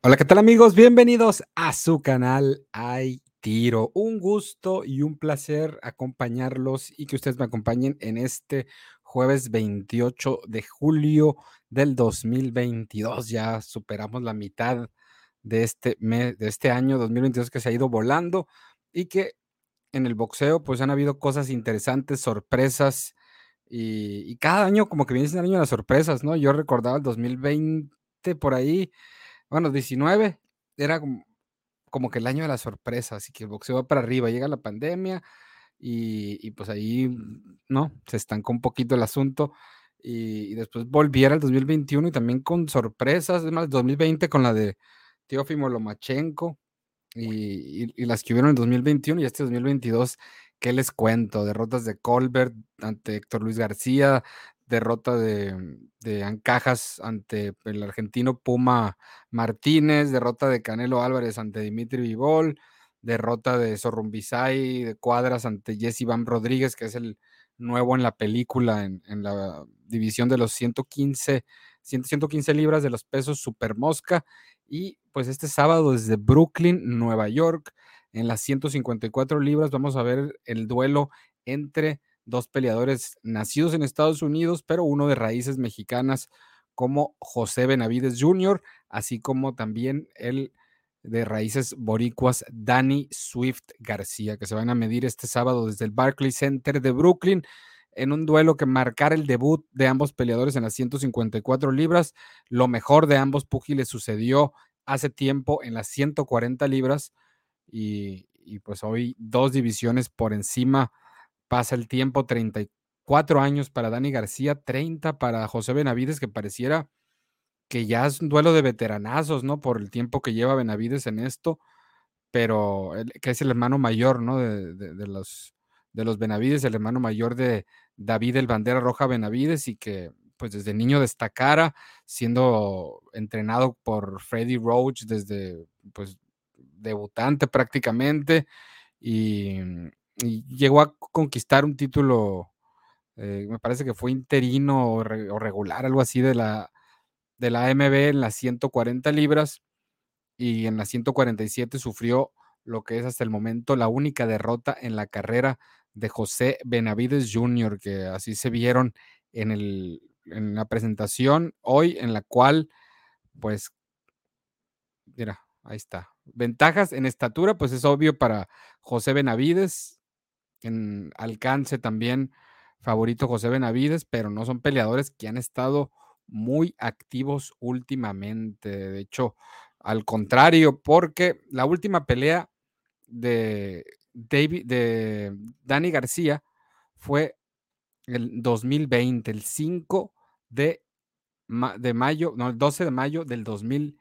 Hola, ¿qué tal amigos? Bienvenidos a su canal Hay Tiro. Un gusto y un placer acompañarlos y que ustedes me acompañen en este jueves 28 de julio del 2022. Ya superamos la mitad de este mes, de este año 2022 que se ha ido volando y que en el boxeo pues han habido cosas interesantes, sorpresas y, cada año como que viene el año las sorpresas, ¿no? Yo recordaba el 2020 por ahí bueno, 19 era como, como que el año de la sorpresa, así que el boxeo va para arriba, llega la pandemia y, y pues ahí, ¿no? Se estancó un poquito el asunto y, y después volviera el 2021 y también con sorpresas, además 2020 con la de Teófimo Lomachenko y, y, y las que hubieron en 2021 y este 2022, ¿qué les cuento? Derrotas de Colbert ante Héctor Luis García, derrota de, de Ancajas ante el argentino Puma Martínez, derrota de Canelo Álvarez ante Dimitri Vivol, derrota de Sorrumbisay, de Cuadras ante Jesse Van Rodríguez, que es el nuevo en la película, en, en la división de los 115, 115 libras de los pesos Super Mosca. Y pues este sábado desde Brooklyn, Nueva York, en las 154 libras, vamos a ver el duelo entre dos peleadores nacidos en Estados Unidos, pero uno de raíces mexicanas como José Benavides Jr., así como también el de raíces boricuas Danny Swift García, que se van a medir este sábado desde el Barclays Center de Brooklyn en un duelo que marcará el debut de ambos peleadores en las 154 libras. Lo mejor de ambos púgiles sucedió hace tiempo en las 140 libras y, y pues hoy dos divisiones por encima Pasa el tiempo, 34 años para Dani García, 30 para José Benavides, que pareciera que ya es un duelo de veteranazos, ¿no? Por el tiempo que lleva Benavides en esto, pero que es el hermano mayor, ¿no? De, de, de, los, de los Benavides, el hermano mayor de David el Bandera Roja Benavides y que pues desde niño destacara, siendo entrenado por Freddy Roach desde pues debutante prácticamente y, llegó a conquistar un título, eh, me parece que fue interino o, regular, algo así de la, de la AMB en las 140 libras y en las 147 sufrió lo que es hasta el momento la única derrota en la carrera de José Benavides Jr., que así se vieron en, el, en la presentación hoy, en la cual, pues, mira, ahí está. Ventajas en estatura, pues es obvio para José Benavides, en alcance también favorito José Benavides, pero no son peleadores que han estado muy activos últimamente. De hecho, al contrario, porque la última pelea de David, de Dani García fue el 2020, el 5 de, de mayo, no, el 12 de mayo del 2000.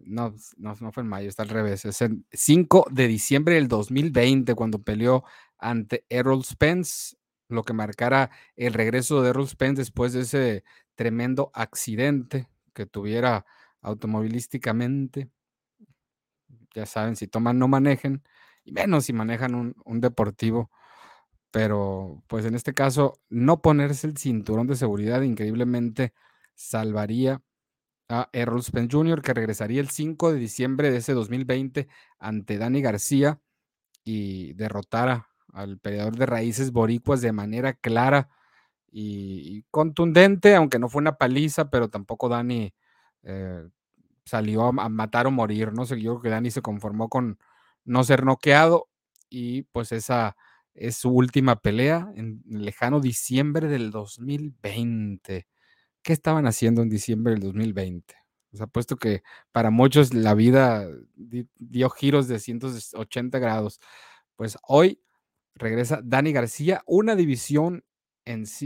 No, no, no fue en mayo, está al revés. Es el 5 de diciembre del 2020 cuando peleó ante Errol Spence, lo que marcara el regreso de Errol Spence después de ese tremendo accidente que tuviera automovilísticamente. Ya saben, si toman no manejen, y menos si manejan un, un deportivo. Pero pues en este caso, no ponerse el cinturón de seguridad increíblemente salvaría a Errol Spence Jr., que regresaría el 5 de diciembre de ese 2020 ante Dani García y derrotara al peleador de raíces boricuas de manera clara y, contundente, aunque no fue una paliza, pero tampoco Dani eh, salió a, matar o morir, ¿no? Yo creo que Dani se conformó con no ser noqueado y pues esa es su última pelea en lejano diciembre del 2020. ¿Qué estaban haciendo en diciembre del 2020? O sea, puesto que para muchos la vida dio giros de 180 grados. Pues hoy regresa Dani García, una división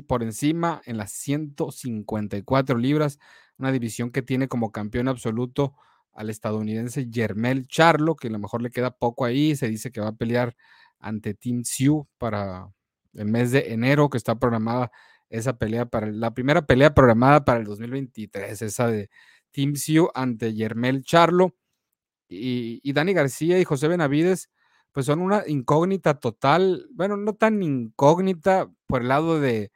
por encima en las 154 libras, una división que tiene como campeón absoluto al estadounidense Yermel Charlo, que a lo mejor le queda poco ahí, se dice que va a pelear ante Team Sioux para el mes de enero, que está programada esa pelea para la primera pelea programada para el 2023, esa de Team Sioux ante Yermel Charlo. Y, y Dani García y José Benavides pues son una incógnita total, bueno, no tan incógnita por el lado de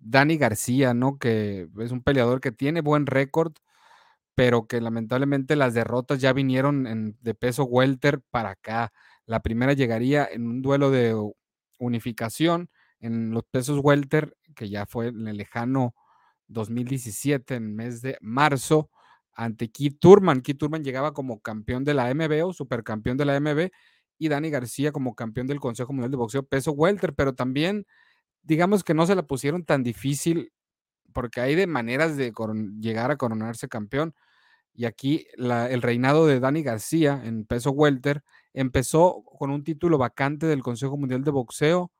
Dani García, ¿no? Que es un peleador que tiene buen récord, pero que lamentablemente las derrotas ya vinieron en, de peso welter para acá. La primera llegaría en un duelo de unificación en los pesos welter, que ya fue en el lejano 2017, en mes de marzo, ante Keith Turman. Keith Turman llegaba como campeón de la MB o supercampeón de la MB y Dani García como campeón del Consejo Mundial de Boxeo peso welter, pero también digamos que no se la pusieron tan difícil porque hay de maneras de llegar a coronarse campeón. Y aquí el reinado de Dani García en peso welter empezó con un título vacante del Consejo Mundial de Boxeo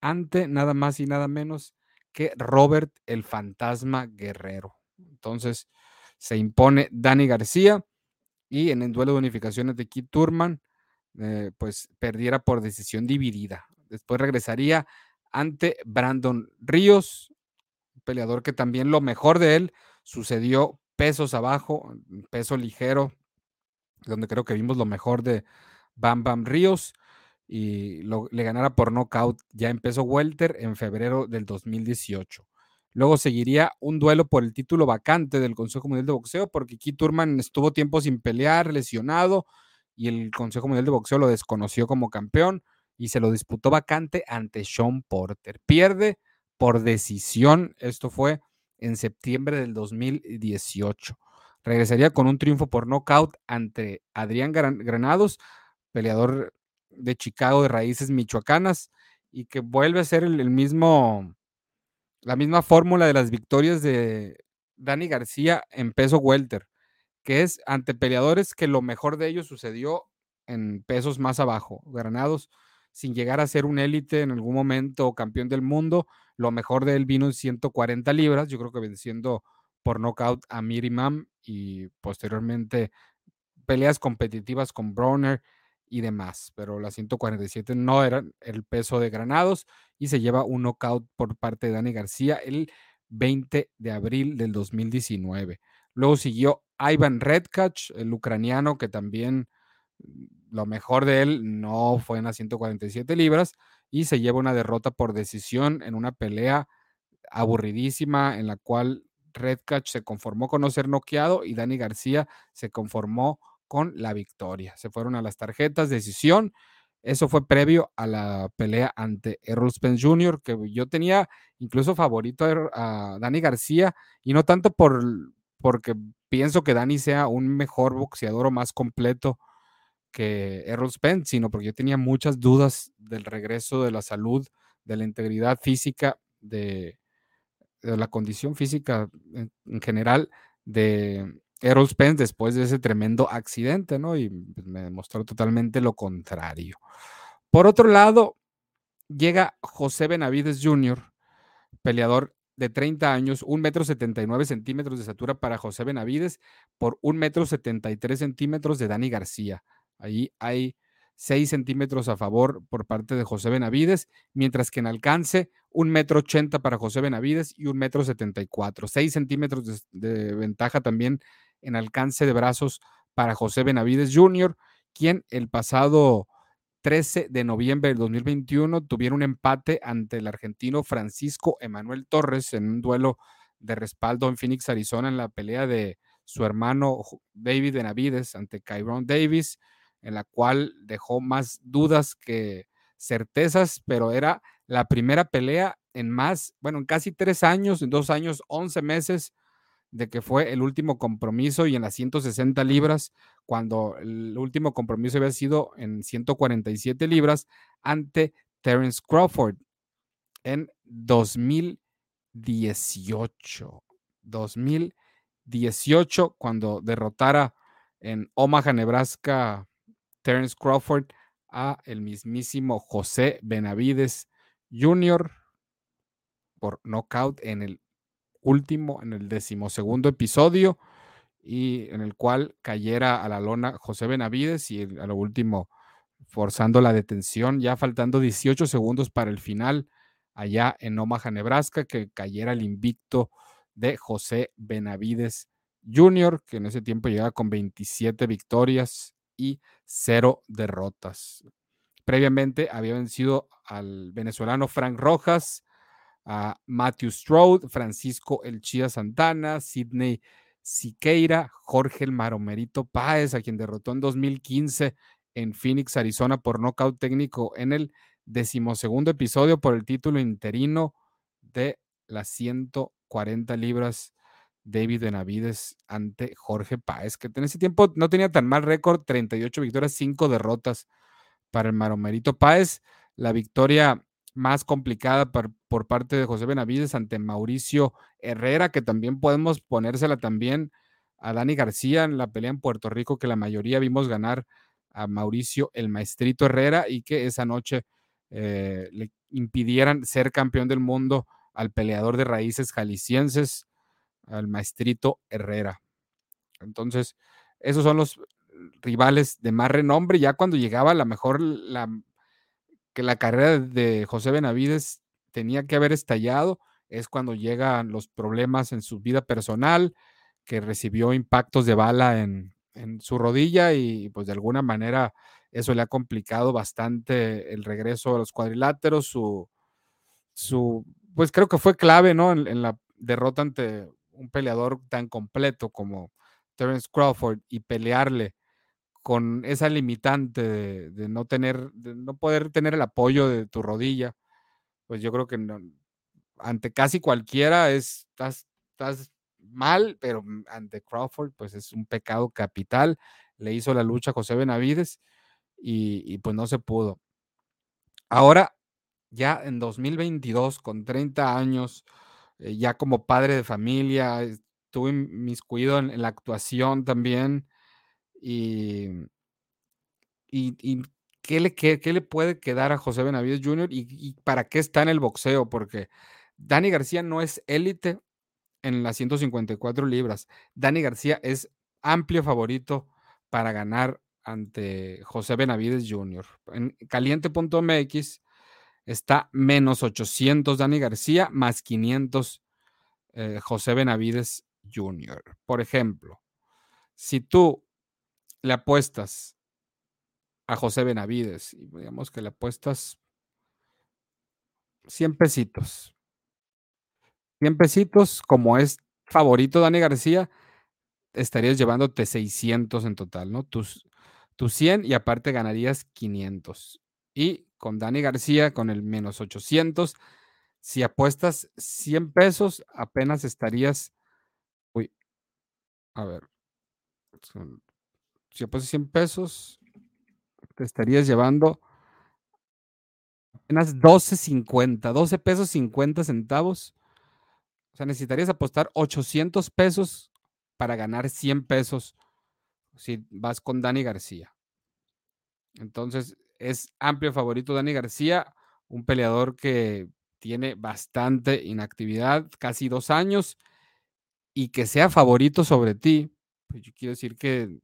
ante nada más y nada menos que Robert el Fantasma Guerrero. Entonces se impone Dani García y en el duelo de unificaciones de Keith Turman, eh, pues perdiera por decisión dividida. Después regresaría ante Brandon Ríos, peleador que también lo mejor de él sucedió pesos abajo, peso ligero, donde creo que vimos lo mejor de Bam Bam Ríos y le ganara por nocaut ya en peso welter en febrero del 2018. Luego seguiría un duelo por el título vacante del Consejo Mundial de Boxeo, porque Keith Turman estuvo tiempo sin pelear, lesionado, y el Consejo Mundial de Boxeo lo desconoció como campeón y se lo disputó vacante ante Sean Porter. Pierde por decisión, esto fue en septiembre del 2018. Regresaría con un triunfo por nocaut ante Adrián Granados, peleador de Chicago de raíces michoacanas, y que vuelve a ser el, mismo, la misma fórmula de las victorias de Dani García en peso welter, que es ante peleadores que lo mejor de ellos sucedió en pesos más abajo. Granados, sin llegar a ser un élite en algún momento campeón del mundo, lo mejor de él vino en 140 libras, yo creo que venciendo por knockout a Mirimam y posteriormente peleas competitivas con Browner y demás, pero la 147 no era el peso de Granados y se lleva un knockout por parte de Dani García el 20 de abril del 2019. Luego siguió Ivan Redkach, el ucraniano que también mm, lo mejor de él no fue en las 147 libras y se lleva una derrota por decisión en una pelea aburridísima en la cual Redcatch se conformó con no ser noqueado y Dani García se conformó con la victoria. Se fueron a las tarjetas, decisión. Eso fue previo a la pelea ante Errol Spence Jr., que yo tenía incluso favorito a, Dani García, y no tanto por, porque pienso que Dani sea un mejor boxeador o más completo que Errol Spence, sino porque yo tenía muchas dudas del regreso de la salud, de la integridad física, de, la condición física en, general de Errol Spence después de ese tremendo accidente, ¿no? Y pues, me demostró totalmente lo contrario. Por otro lado, llega José Benavides Jr., peleador de 30 años, 1 metro 79 centímetros de estatura para José Benavides por 1 metro 73 centímetros de Dani García. Ahí hay 6 centímetros a favor por parte de José Benavides, mientras que en alcance, un metro 80 para José Benavides y un metro 74. 6 centímetros de, ventaja también en alcance de brazos para José Benavides Jr., quien el pasado 13 de noviembre del 2021 tuvieron un empate ante el argentino Francisco Emanuel Torres en un duelo de respaldo en Phoenix, Arizona, en la pelea de su hermano David Benavides ante Kyron Davis en la cual dejó más dudas que certezas, pero era la primera pelea en más, bueno, en casi tres años, en dos años, once meses de que fue el último compromiso y en las 160 libras, cuando el último compromiso había sido en 147 libras ante Terence Crawford en 2018. 2018, cuando derrotara en Omaha, Nebraska, Terence Crawford a el mismísimo José Benavides Jr. por knockout en el último, en el decimosegundo episodio y en el cual cayera a la lona José Benavides y a lo último forzando la detención, ya faltando 18 segundos para el final allá en Omaha, Nebraska, que cayera el invicto de José Benavides Jr., que en ese tiempo llegaba con 27 victorias y cero derrotas. Previamente había vencido al venezolano Frank Rojas, a Matthew Strode, Francisco El Chía Santana, Sidney Siqueira, Jorge el Maromerito Páez, a quien derrotó en 2015 en Phoenix, Arizona, por nocaut técnico en el decimosegundo episodio por el título interino de las 140 libras. David Benavides ante Jorge Páez, que en ese tiempo no tenía tan mal récord, 38 victorias, 5 derrotas para el Maromerito Páez. La victoria más complicada por, parte de José Benavides ante Mauricio Herrera, que también podemos ponérsela también a Dani García en la pelea en Puerto Rico, que la mayoría vimos ganar a Mauricio el Maestrito Herrera y que esa noche eh, le impidieran ser campeón del mundo al peleador de raíces jaliscienses, al Maestrito Herrera. Entonces, esos son los rivales de más renombre. Ya cuando llegaba la mejor la que la carrera de José Benavides tenía que haber estallado, es cuando llegan los problemas en su vida personal, que recibió impactos de bala en, en su rodilla y pues de alguna manera eso le ha complicado bastante el regreso a los cuadriláteros, su, su pues creo que fue clave, ¿no? En, en, la derrota ante un peleador tan completo como Terence Crawford y pelearle con esa limitante de, no tener, no poder tener el apoyo de tu rodilla, pues yo creo que ante casi cualquiera es, estás, estás mal, pero ante Crawford, pues es un pecado capital. Le hizo la lucha a José Benavides y, pues no se pudo. Ahora, ya en 2022, con 30 años, eh, ya como padre de familia, estuve miscuido en, en la actuación también y, y, ¿qué, le, qué, ¿qué, le, puede quedar a José Benavides Jr. Y, y, para qué está en el boxeo? Porque Dani García no es élite en las 154 libras. Dani García es amplio favorito para ganar ante José Benavides Jr. En caliente.mx está menos 800 Dani García, más 500 eh, José Benavides Jr. Por ejemplo, si tú le apuestas a José Benavides y digamos que le apuestas 100 pesitos. 100 pesitos, como es favorito Dani García, estarías llevándote 600 en total, ¿no? Tus, tus 100 y aparte ganarías 500. Y con Dani García, con el menos 800, si apuestas 100 pesos, apenas estarías. Uy, a ver. Si apuestas 100 pesos, te estarías llevando apenas 12.50, 12 pesos 50 centavos. O sea, necesitarías apostar 800 pesos para ganar 100 pesos si vas con Dani García. Entonces, es amplio favorito Dani García, un peleador que tiene bastante inactividad, casi dos años, y que sea favorito sobre ti, pues yo quiero decir que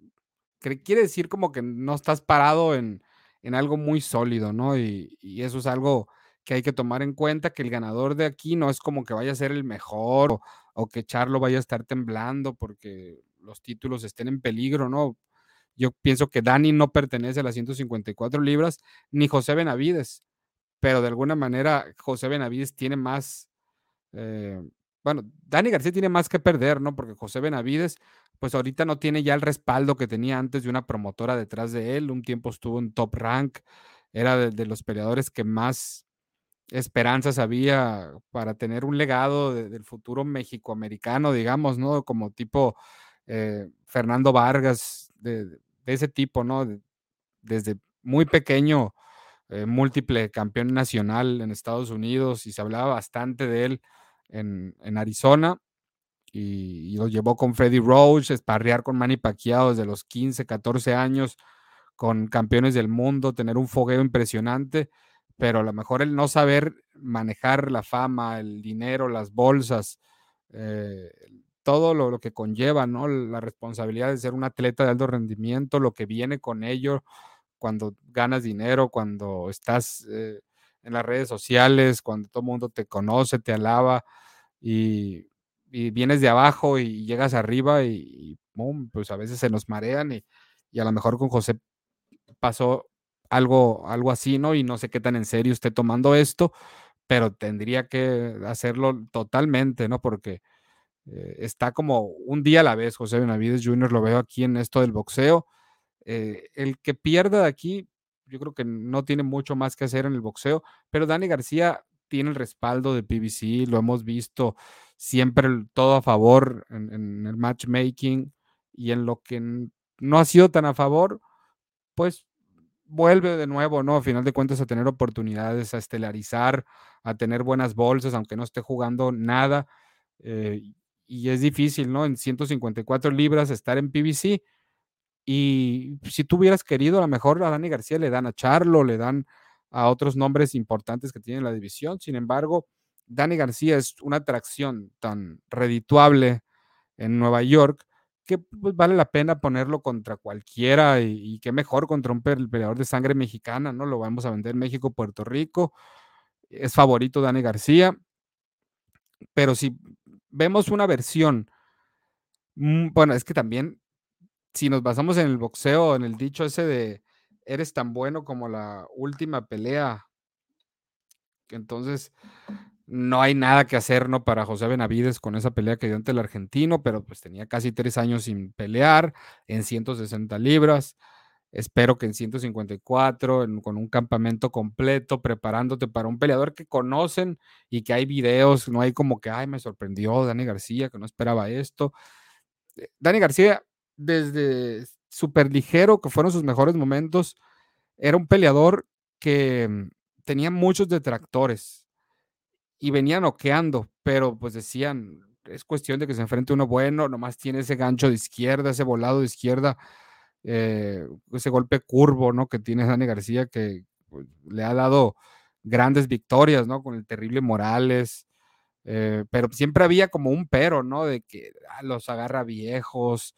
quiere decir como que no estás parado en, en algo muy sólido, ¿no? Y, y, eso es algo que hay que tomar en cuenta, que el ganador de aquí no es como que vaya a ser el mejor o, que Charlo vaya a estar temblando porque los títulos estén en peligro, ¿no? Yo pienso que Dani no pertenece a las 154 libras, ni José Benavides, pero de alguna manera José Benavides tiene más, eh, bueno, Dani García tiene más que perder, ¿no? Porque José Benavides pues ahorita no tiene ya el respaldo que tenía antes de una promotora detrás de él. Un tiempo estuvo en top rank, era de, los peleadores que más esperanzas había para tener un legado de, del futuro mexicoamericano, digamos, ¿no? Como tipo eh, Fernando Vargas, de, de, ese tipo, ¿no? desde muy pequeño, eh, múltiple campeón nacional en Estados Unidos y se hablaba bastante de él en, Arizona y, y, llevó con Freddy Roach, esparrear con Manny Pacquiao desde los 15, 14 años, con campeones del mundo, tener un fogueo impresionante, pero a lo mejor el no saber manejar la fama, el dinero, las bolsas, eh, todo lo, lo, que conlleva, ¿no? La responsabilidad de ser un atleta de alto rendimiento, lo que viene con ello cuando ganas dinero, cuando estás eh, en las redes sociales, cuando todo mundo te conoce, te alaba y vienes de abajo y llegas arriba y, pues a veces se nos marean y, y, a lo mejor con José pasó algo, algo así, ¿no? Y no sé qué tan en serio esté tomando esto, pero tendría que hacerlo totalmente, ¿no? Porque Eh, está como un día a la vez, José Benavides Jr., lo veo aquí en esto del boxeo. Eh, el que pierda de aquí, yo creo que no tiene mucho más que hacer en el boxeo, pero Dani García tiene el respaldo de PBC, lo hemos visto siempre todo a favor en, en el matchmaking y en lo que no ha sido tan a favor, pues vuelve de nuevo, ¿no? A final de cuentas a tener oportunidades, a estelarizar, a tener buenas bolsas, aunque no esté jugando nada. Eh, y es difícil, ¿no? En 154 libras estar en PBC. Y si tú hubieras querido, a lo mejor a Dani García le dan a Charlo, le dan a otros nombres importantes que tiene la división. Sin embargo, Dani García es una atracción tan redituable en Nueva York que pues, vale la pena ponerlo contra cualquiera y, qué mejor contra un peleador de sangre mexicana, ¿no? Lo vamos a vender en México, Puerto Rico. Es favorito Dani García. Pero si vemos una versión, mm, bueno, es que también, si nos basamos en el boxeo, en el dicho ese de eres tan bueno como la última pelea, entonces no hay nada que hacer, ¿no? Para José Benavides con esa pelea que dio ante el argentino, pero pues tenía casi tres años sin pelear en 160 libras. Espero que en 154, con un campamento completo, preparándote para un peleador que conocen y que hay videos, no hay como que, ay, me sorprendió Dani García, que no esperaba esto. Eh, Dani García, desde súper ligero, que fueron sus mejores momentos, era un peleador que mm, tenía muchos detractores y venía noqueando, pero pues decían, es cuestión de que se enfrente uno bueno, nomás tiene ese gancho de izquierda, ese volado de izquierda, eh, ese golpe curvo, ¿no? Que tiene Dani García, que pues, le ha dado grandes victorias, ¿no? Con el terrible Morales, eh, pero siempre había como un pero, ¿no? De que ah, los agarra viejos,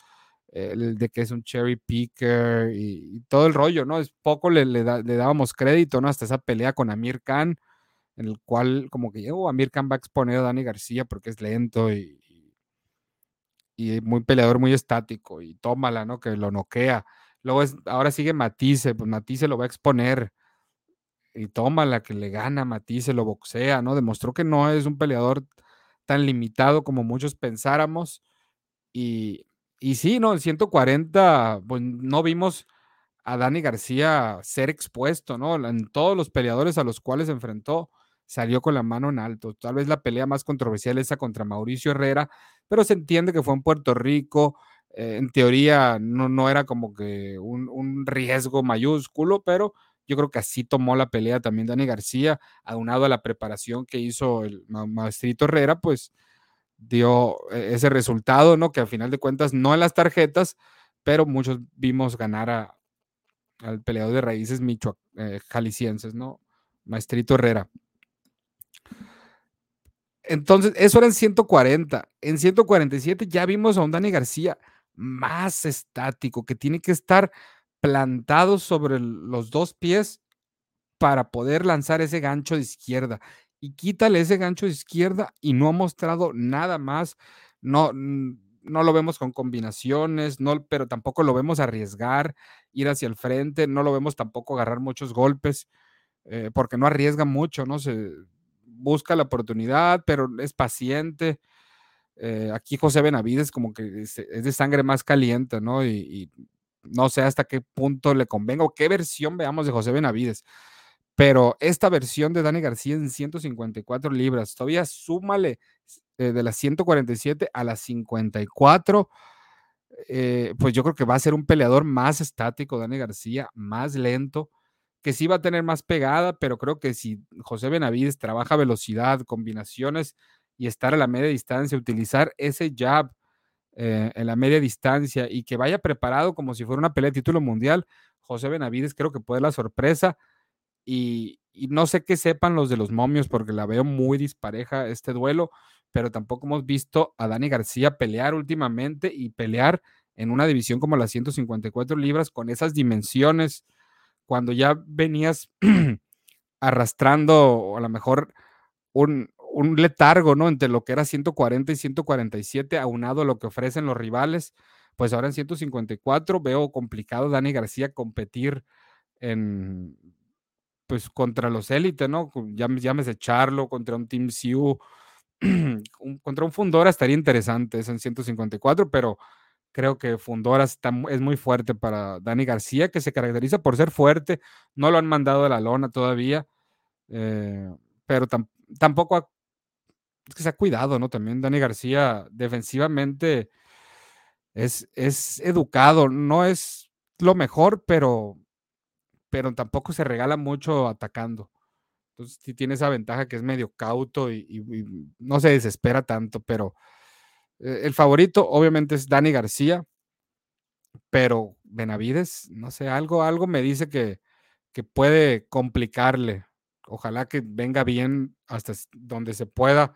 el de que es un cherry picker y, todo el rollo, ¿no? Es poco le, le, dábamos crédito, ¿no? Hasta esa pelea con Amir Khan, en el cual como que llegó Amir Khan va a exponer a Dani García porque es lento y, y, muy peleador, muy estático y tómala, ¿no? Que lo noquea. Luego es, ahora sigue Matisse, pues Matisse lo va a exponer y tómala, que le gana Matisse, lo boxea, ¿no? Demostró que no es un peleador tan limitado como muchos pensáramos y, y sí, ¿no? El 140, pues no vimos a Dani García ser expuesto, ¿no? En todos los peleadores a los cuales se enfrentó, salió con la mano en alto. Tal vez la pelea más controversial esa contra Mauricio Herrera, pero se entiende que fue en Puerto Rico. Eh, en teoría no, no era como que un, riesgo mayúsculo, pero yo creo que así tomó la pelea también Dani García, aunado a la preparación que hizo el maestrito Herrera, pues dio e, ese resultado, ¿no? Que al final de cuentas no en las tarjetas, pero muchos vimos ganar al peleador de raíces micho, eh, jaliscienses, ¿no? Maestrito Herrera. Entonces, eso era en 140. En 147 ya vimos a un Dani García más estático, que tiene que estar plantado sobre los dos pies para poder lanzar ese gancho de izquierda. Y quítale ese gancho de izquierda y no ha mostrado nada más. No, no lo vemos con combinaciones, no, pero tampoco lo vemos arriesgar, ir hacia el frente, no lo vemos tampoco agarrar muchos golpes, eh, porque no arriesga mucho, ¿no? Se, busca la oportunidad, pero es paciente. Eh, aquí José Benavides como que es, de sangre más caliente, ¿no? Y, no sé hasta qué punto le convenga o qué versión veamos de José Benavides. Pero esta versión de Dani García en 154 libras, todavía súmale eh, de las 147 a las 54, eh, pues yo creo que va a ser un peleador más estático, Dani García, más lento que sí va a tener más pegada, pero creo que si José Benavides trabaja velocidad, combinaciones y estar a la media distancia, utilizar ese jab eh, en la media distancia y que vaya preparado como si fuera una pelea de título mundial, José Benavides creo que puede la sorpresa y, no sé qué sepan los de los momios porque la veo muy dispareja este duelo, pero tampoco hemos visto a Dani García pelear últimamente y pelear en una división como las 154 libras con esas dimensiones cuando ya venías arrastrando a lo mejor un, letargo, ¿no? Entre lo que era 140 y 147, aunado a lo que ofrecen los rivales, pues ahora en 154 veo complicado Dani García competir en, pues contra los élites, ¿no? Llámese Charlo, contra un Team Siu, contra un Fundora estaría interesante, es en 154, pero creo que Fundora es muy fuerte para Dani García, que se caracteriza por ser fuerte, no lo han mandado a la lona todavía, eh, pero tampoco es que se ha cuidado, ¿no? También Dani García defensivamente es, es educado, no es lo mejor, pero, pero tampoco se regala mucho atacando. Entonces sí tiene esa ventaja que es medio cauto y, no se desespera tanto, pero eh, el favorito obviamente es Dani García, pero Benavides, no sé, algo, algo me dice que, que puede complicarle. Ojalá que venga bien hasta donde se pueda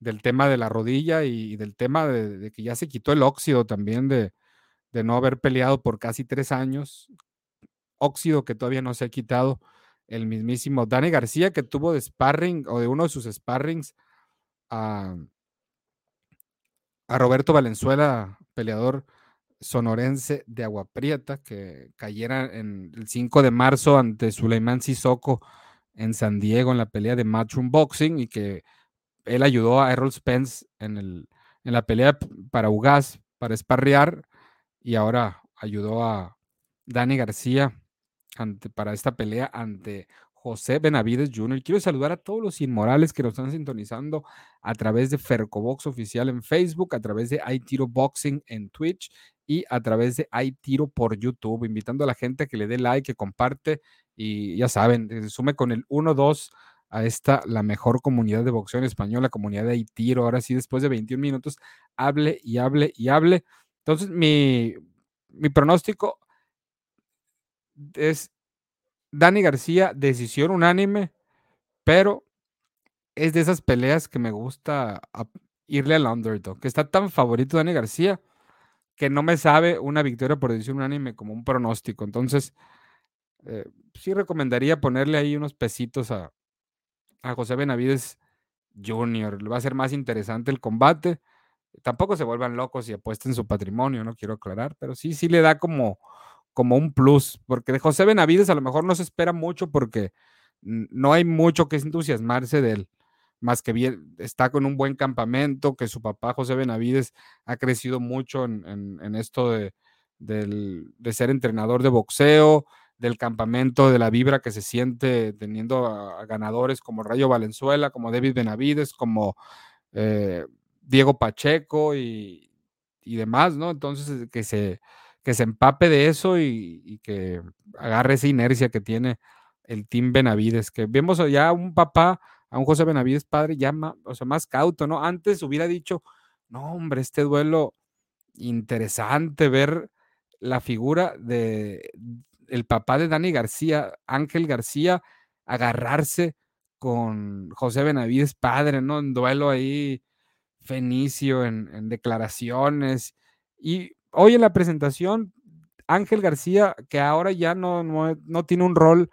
del tema de la rodilla y, del tema de, que ya se quitó el óxido también de, de no haber peleado por casi tres años. Óxido que todavía no se ha quitado el mismísimo Dani García, que tuvo de sparring o de uno de sus sparrings a, Roberto Valenzuela, peleador sonorense de Agua Prieta, que cayera en el 5 de marzo ante Suleiman Sissoko en San Diego en la pelea de Matchroom Boxing y que él ayudó a Errol Spence en, el, en la pelea para Ugas, para esparrear, y ahora ayudó a Dani García ante, para esta pelea ante José Benavides Jr. Quiero saludar a todos los inmorales que nos están sintonizando a través de Fercobox Oficial en Facebook, a través de iTiro Boxing en Twitch y a través de iTiro por YouTube, invitando a la gente a que le dé like, que comparte y ya saben, se sume con el 1-2 a esta, la mejor comunidad de boxeo en español, la comunidad de Aitiro. Ahora sí, después de 21 minutos, hable y hable y hable. Entonces, mi, mi pronóstico es Dani García, decisión unánime, pero es de esas peleas que me gusta irle al underdog, que está tan favorito Dani García que no me sabe una victoria por decisión unánime como un pronóstico. Entonces, eh, sí recomendaría ponerle ahí unos pesitos a, a José Benavides Jr. Va a ser más interesante el combate. Tampoco se vuelvan locos y apuesten su patrimonio, no quiero aclarar, pero sí, sí le da como, como un plus, porque de José Benavides a lo mejor no se espera mucho porque no hay mucho que entusiasmarse de él, más que bien está con un buen campamento, que su papá José Benavides ha crecido mucho en, esto de, de ser entrenador de boxeo, del campamento, de la vibra que se siente teniendo a, ganadores como Rayo Valenzuela, como David Benavides, como eh, Diego Pacheco y, demás, ¿no? Entonces, que se, que se empape de eso y, que agarre esa inercia que tiene el Team Benavides, que vemos ya a un papá, a un José Benavides padre, ya más, o sea, más cauto, ¿no? Antes hubiera dicho, no, hombre, este duelo interesante, ver la figura de, el papá de Dani García, Ángel García, agarrarse con José Benavides padre, ¿no? En duelo ahí fenicio, en, declaraciones. Y hoy en la presentación, Ángel García, que ahora ya no, no, tiene un rol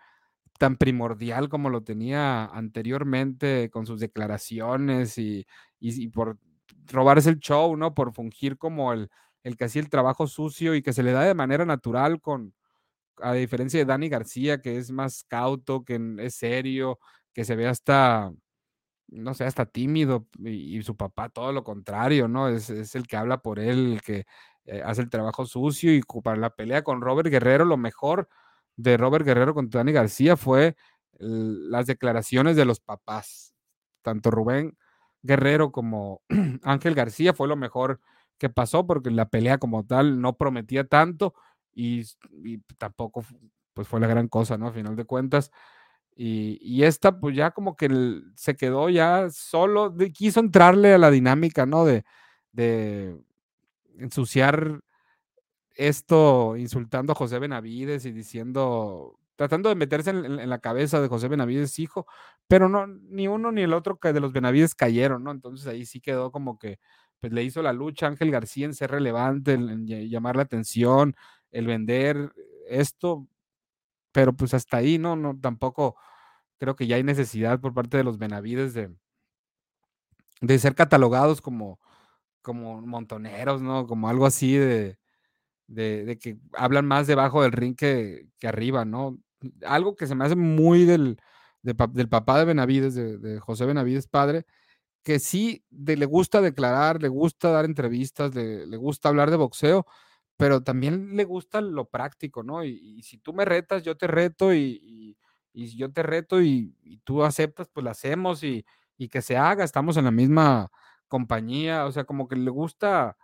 tan primordial como lo tenía anteriormente con sus declaraciones y, por robarse el show, ¿no? Por fungir como el, el que hacía el trabajo sucio y que se le da de manera natural con, a diferencia de Dani García, que es más cauto, que es serio, que se ve hasta, no sé, hasta tímido, y, su papá todo lo contrario, ¿no? Es, el que habla por él, el que eh, hace el trabajo sucio y para la pelea con Robert Guerrero, lo mejor de Robert Guerrero con Dani García fue las declaraciones de los papás, tanto Rubén Guerrero como Ángel García fue lo mejor que pasó porque la pelea como tal no prometía tanto y, tampoco pues fue la gran cosa, ¿no? A final de cuentas. Y, esta pues ya como que se quedó ya solo, quiso entrarle a la dinámica, ¿no? De, de ensuciar esto insultando a José Benavides y diciendo, tratando de meterse en, la cabeza de José Benavides, hijo, pero no, ni uno ni el otro de los Benavides cayeron, ¿no? Entonces ahí sí quedó como que, pues le hizo la lucha Ángel García en ser relevante, en llamar la atención, el vender esto, pero pues hasta ahí, ¿no? no tampoco creo que ya hay necesidad por parte de los Benavides de, de ser catalogados como, como montoneros, ¿no? Como algo así de, de, que hablan más debajo del ring que, que, arriba, ¿no? Algo que se me hace muy del, del papá de Benavides, de, José Benavides padre, que sí le gusta declarar, le gusta dar entrevistas, le, gusta hablar de boxeo, pero también le gusta lo práctico, ¿no? Y, si tú me retas, yo te reto y, y, y yo te reto y, tú aceptas, pues lo hacemos y, que se haga, estamos en la misma compañía, o sea, como que le gusta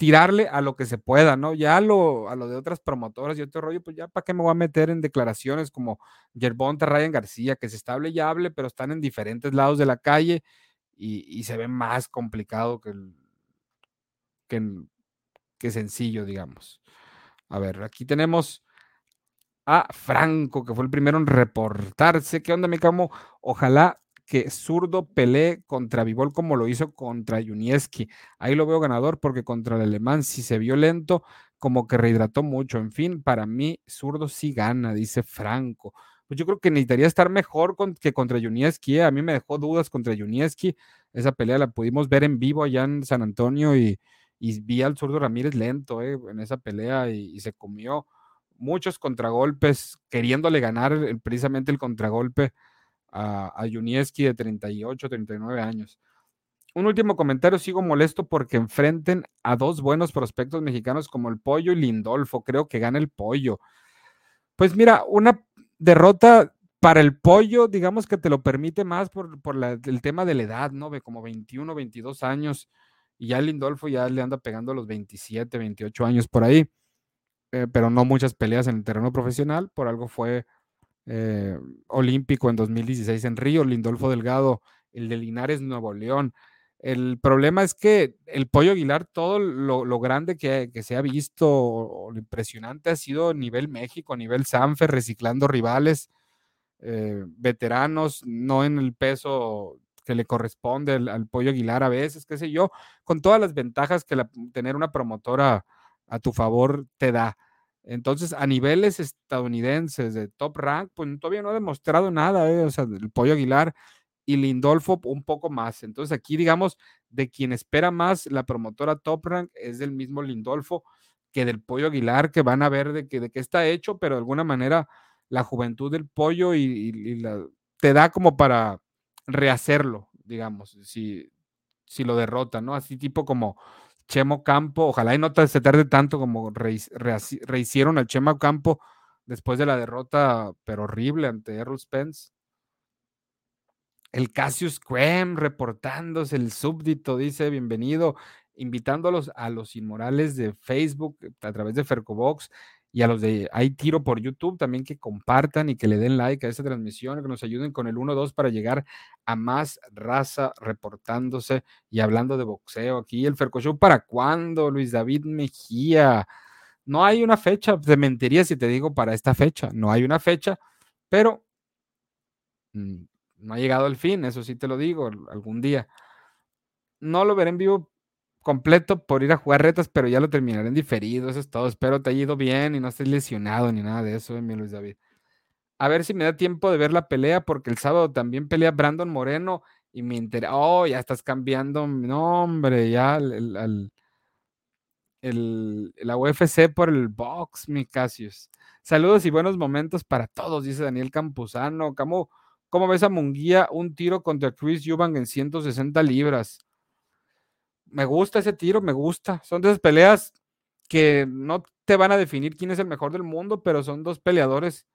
tirarle a lo que se pueda, ¿no? Ya a lo, a lo de otras promotoras y otro rollo, pues ya para qué me voy a meter en declaraciones como Yerbonta, Ryan García, que se está hable y hable, pero están en diferentes lados de la calle y, se ve más complicado que, que, que sencillo, digamos. A ver, aquí tenemos a Franco, que fue el primero en reportarse. ¿Qué onda, mi camo? Ojalá que Zurdo pelee contra Vivol como lo hizo contra Junieski. Ahí lo veo ganador porque contra el alemán si se vio lento, como que rehidrató mucho. En fin, para mí Zurdo sí gana, dice Franco. Pues yo creo que necesitaría estar mejor que contra Junieski. ¿eh? A mí me dejó dudas contra Junieski. Esa pelea la pudimos ver en vivo allá en San Antonio y, vi al zurdo Ramírez lento ¿eh? en esa pelea y, se comió muchos contragolpes queriéndole ganar precisamente el contragolpe a, a de 38, 39 años. Un último comentario, sigo molesto porque enfrenten a dos buenos prospectos mexicanos como el Pollo y Lindolfo. Creo que gana el Pollo. Pues mira, una derrota para el Pollo, digamos que te lo permite más por, el tema de la edad, ¿no? De como 21, 22 años. Y ya Lindolfo ya le anda pegando a los 27, 28 años por ahí. Eh, pero no muchas peleas en el terreno profesional. Por algo fue eh, olímpico en 2016 en Río, Lindolfo Delgado, el de Linares, Nuevo León. El problema es que el Pollo Aguilar, todo lo, grande que, se ha visto, lo impresionante ha sido nivel México, nivel Sanfer, reciclando rivales, eh, veteranos, no en el peso que le corresponde al, Pollo Aguilar a veces, qué sé yo, con todas las ventajas que tener una promotora a tu favor te da. Entonces, a niveles estadounidenses de top rank, pues todavía no ha demostrado nada, ¿eh? o sea, el Pollo Aguilar y Lindolfo un poco más. Entonces, aquí, digamos, de quien espera más la promotora top rank es del mismo Lindolfo que del Pollo Aguilar, que van a ver de, que, de qué está hecho, pero de alguna manera la juventud del Pollo y, te da como para rehacerlo, digamos, si, si lo derrota, ¿no? Así tipo como Chemo Campo, ojalá y no se tarde tanto como rehicieron al Chemo Campo después de la derrota, pero horrible ante Errol Spence. El Cassius Creme reportándose, el súbdito dice, bienvenido, invitándolos a los inmorales de Facebook a través de Fercobox y a los de Hay Tiro por YouTube también que compartan y que le den like a esta transmisión, que nos ayuden con el 1-2 para llegar a más raza reportándose y hablando de boxeo aquí. El Ferco Show, ¿para cuándo? Luis David Mejía. No hay una fecha, te mentiría si te digo para esta fecha, no hay una fecha, pero mm, no ha llegado el fin, eso sí te lo digo, algún día. No lo veré en vivo completo por ir a jugar retas, pero ya lo terminaré en diferido, eso es todo. Espero te haya ido bien y no estés lesionado ni nada de eso, mi Luis David. A ver si me da tiempo de ver la pelea, porque el sábado también pelea Brandon Moreno y me interesa. Oh, ya estás cambiando mi nombre, ya el, el, la UFC por el box, mi Casius. Saludos y buenos momentos para todos, dice Daniel Campuzano. ¿Cómo, cómo ves a Munguía un tiro contra Chris Eubank en 160 libras? Me gusta ese tiro, me gusta. Son de esas peleas que no te van a definir quién es el mejor del mundo, pero son dos peleadores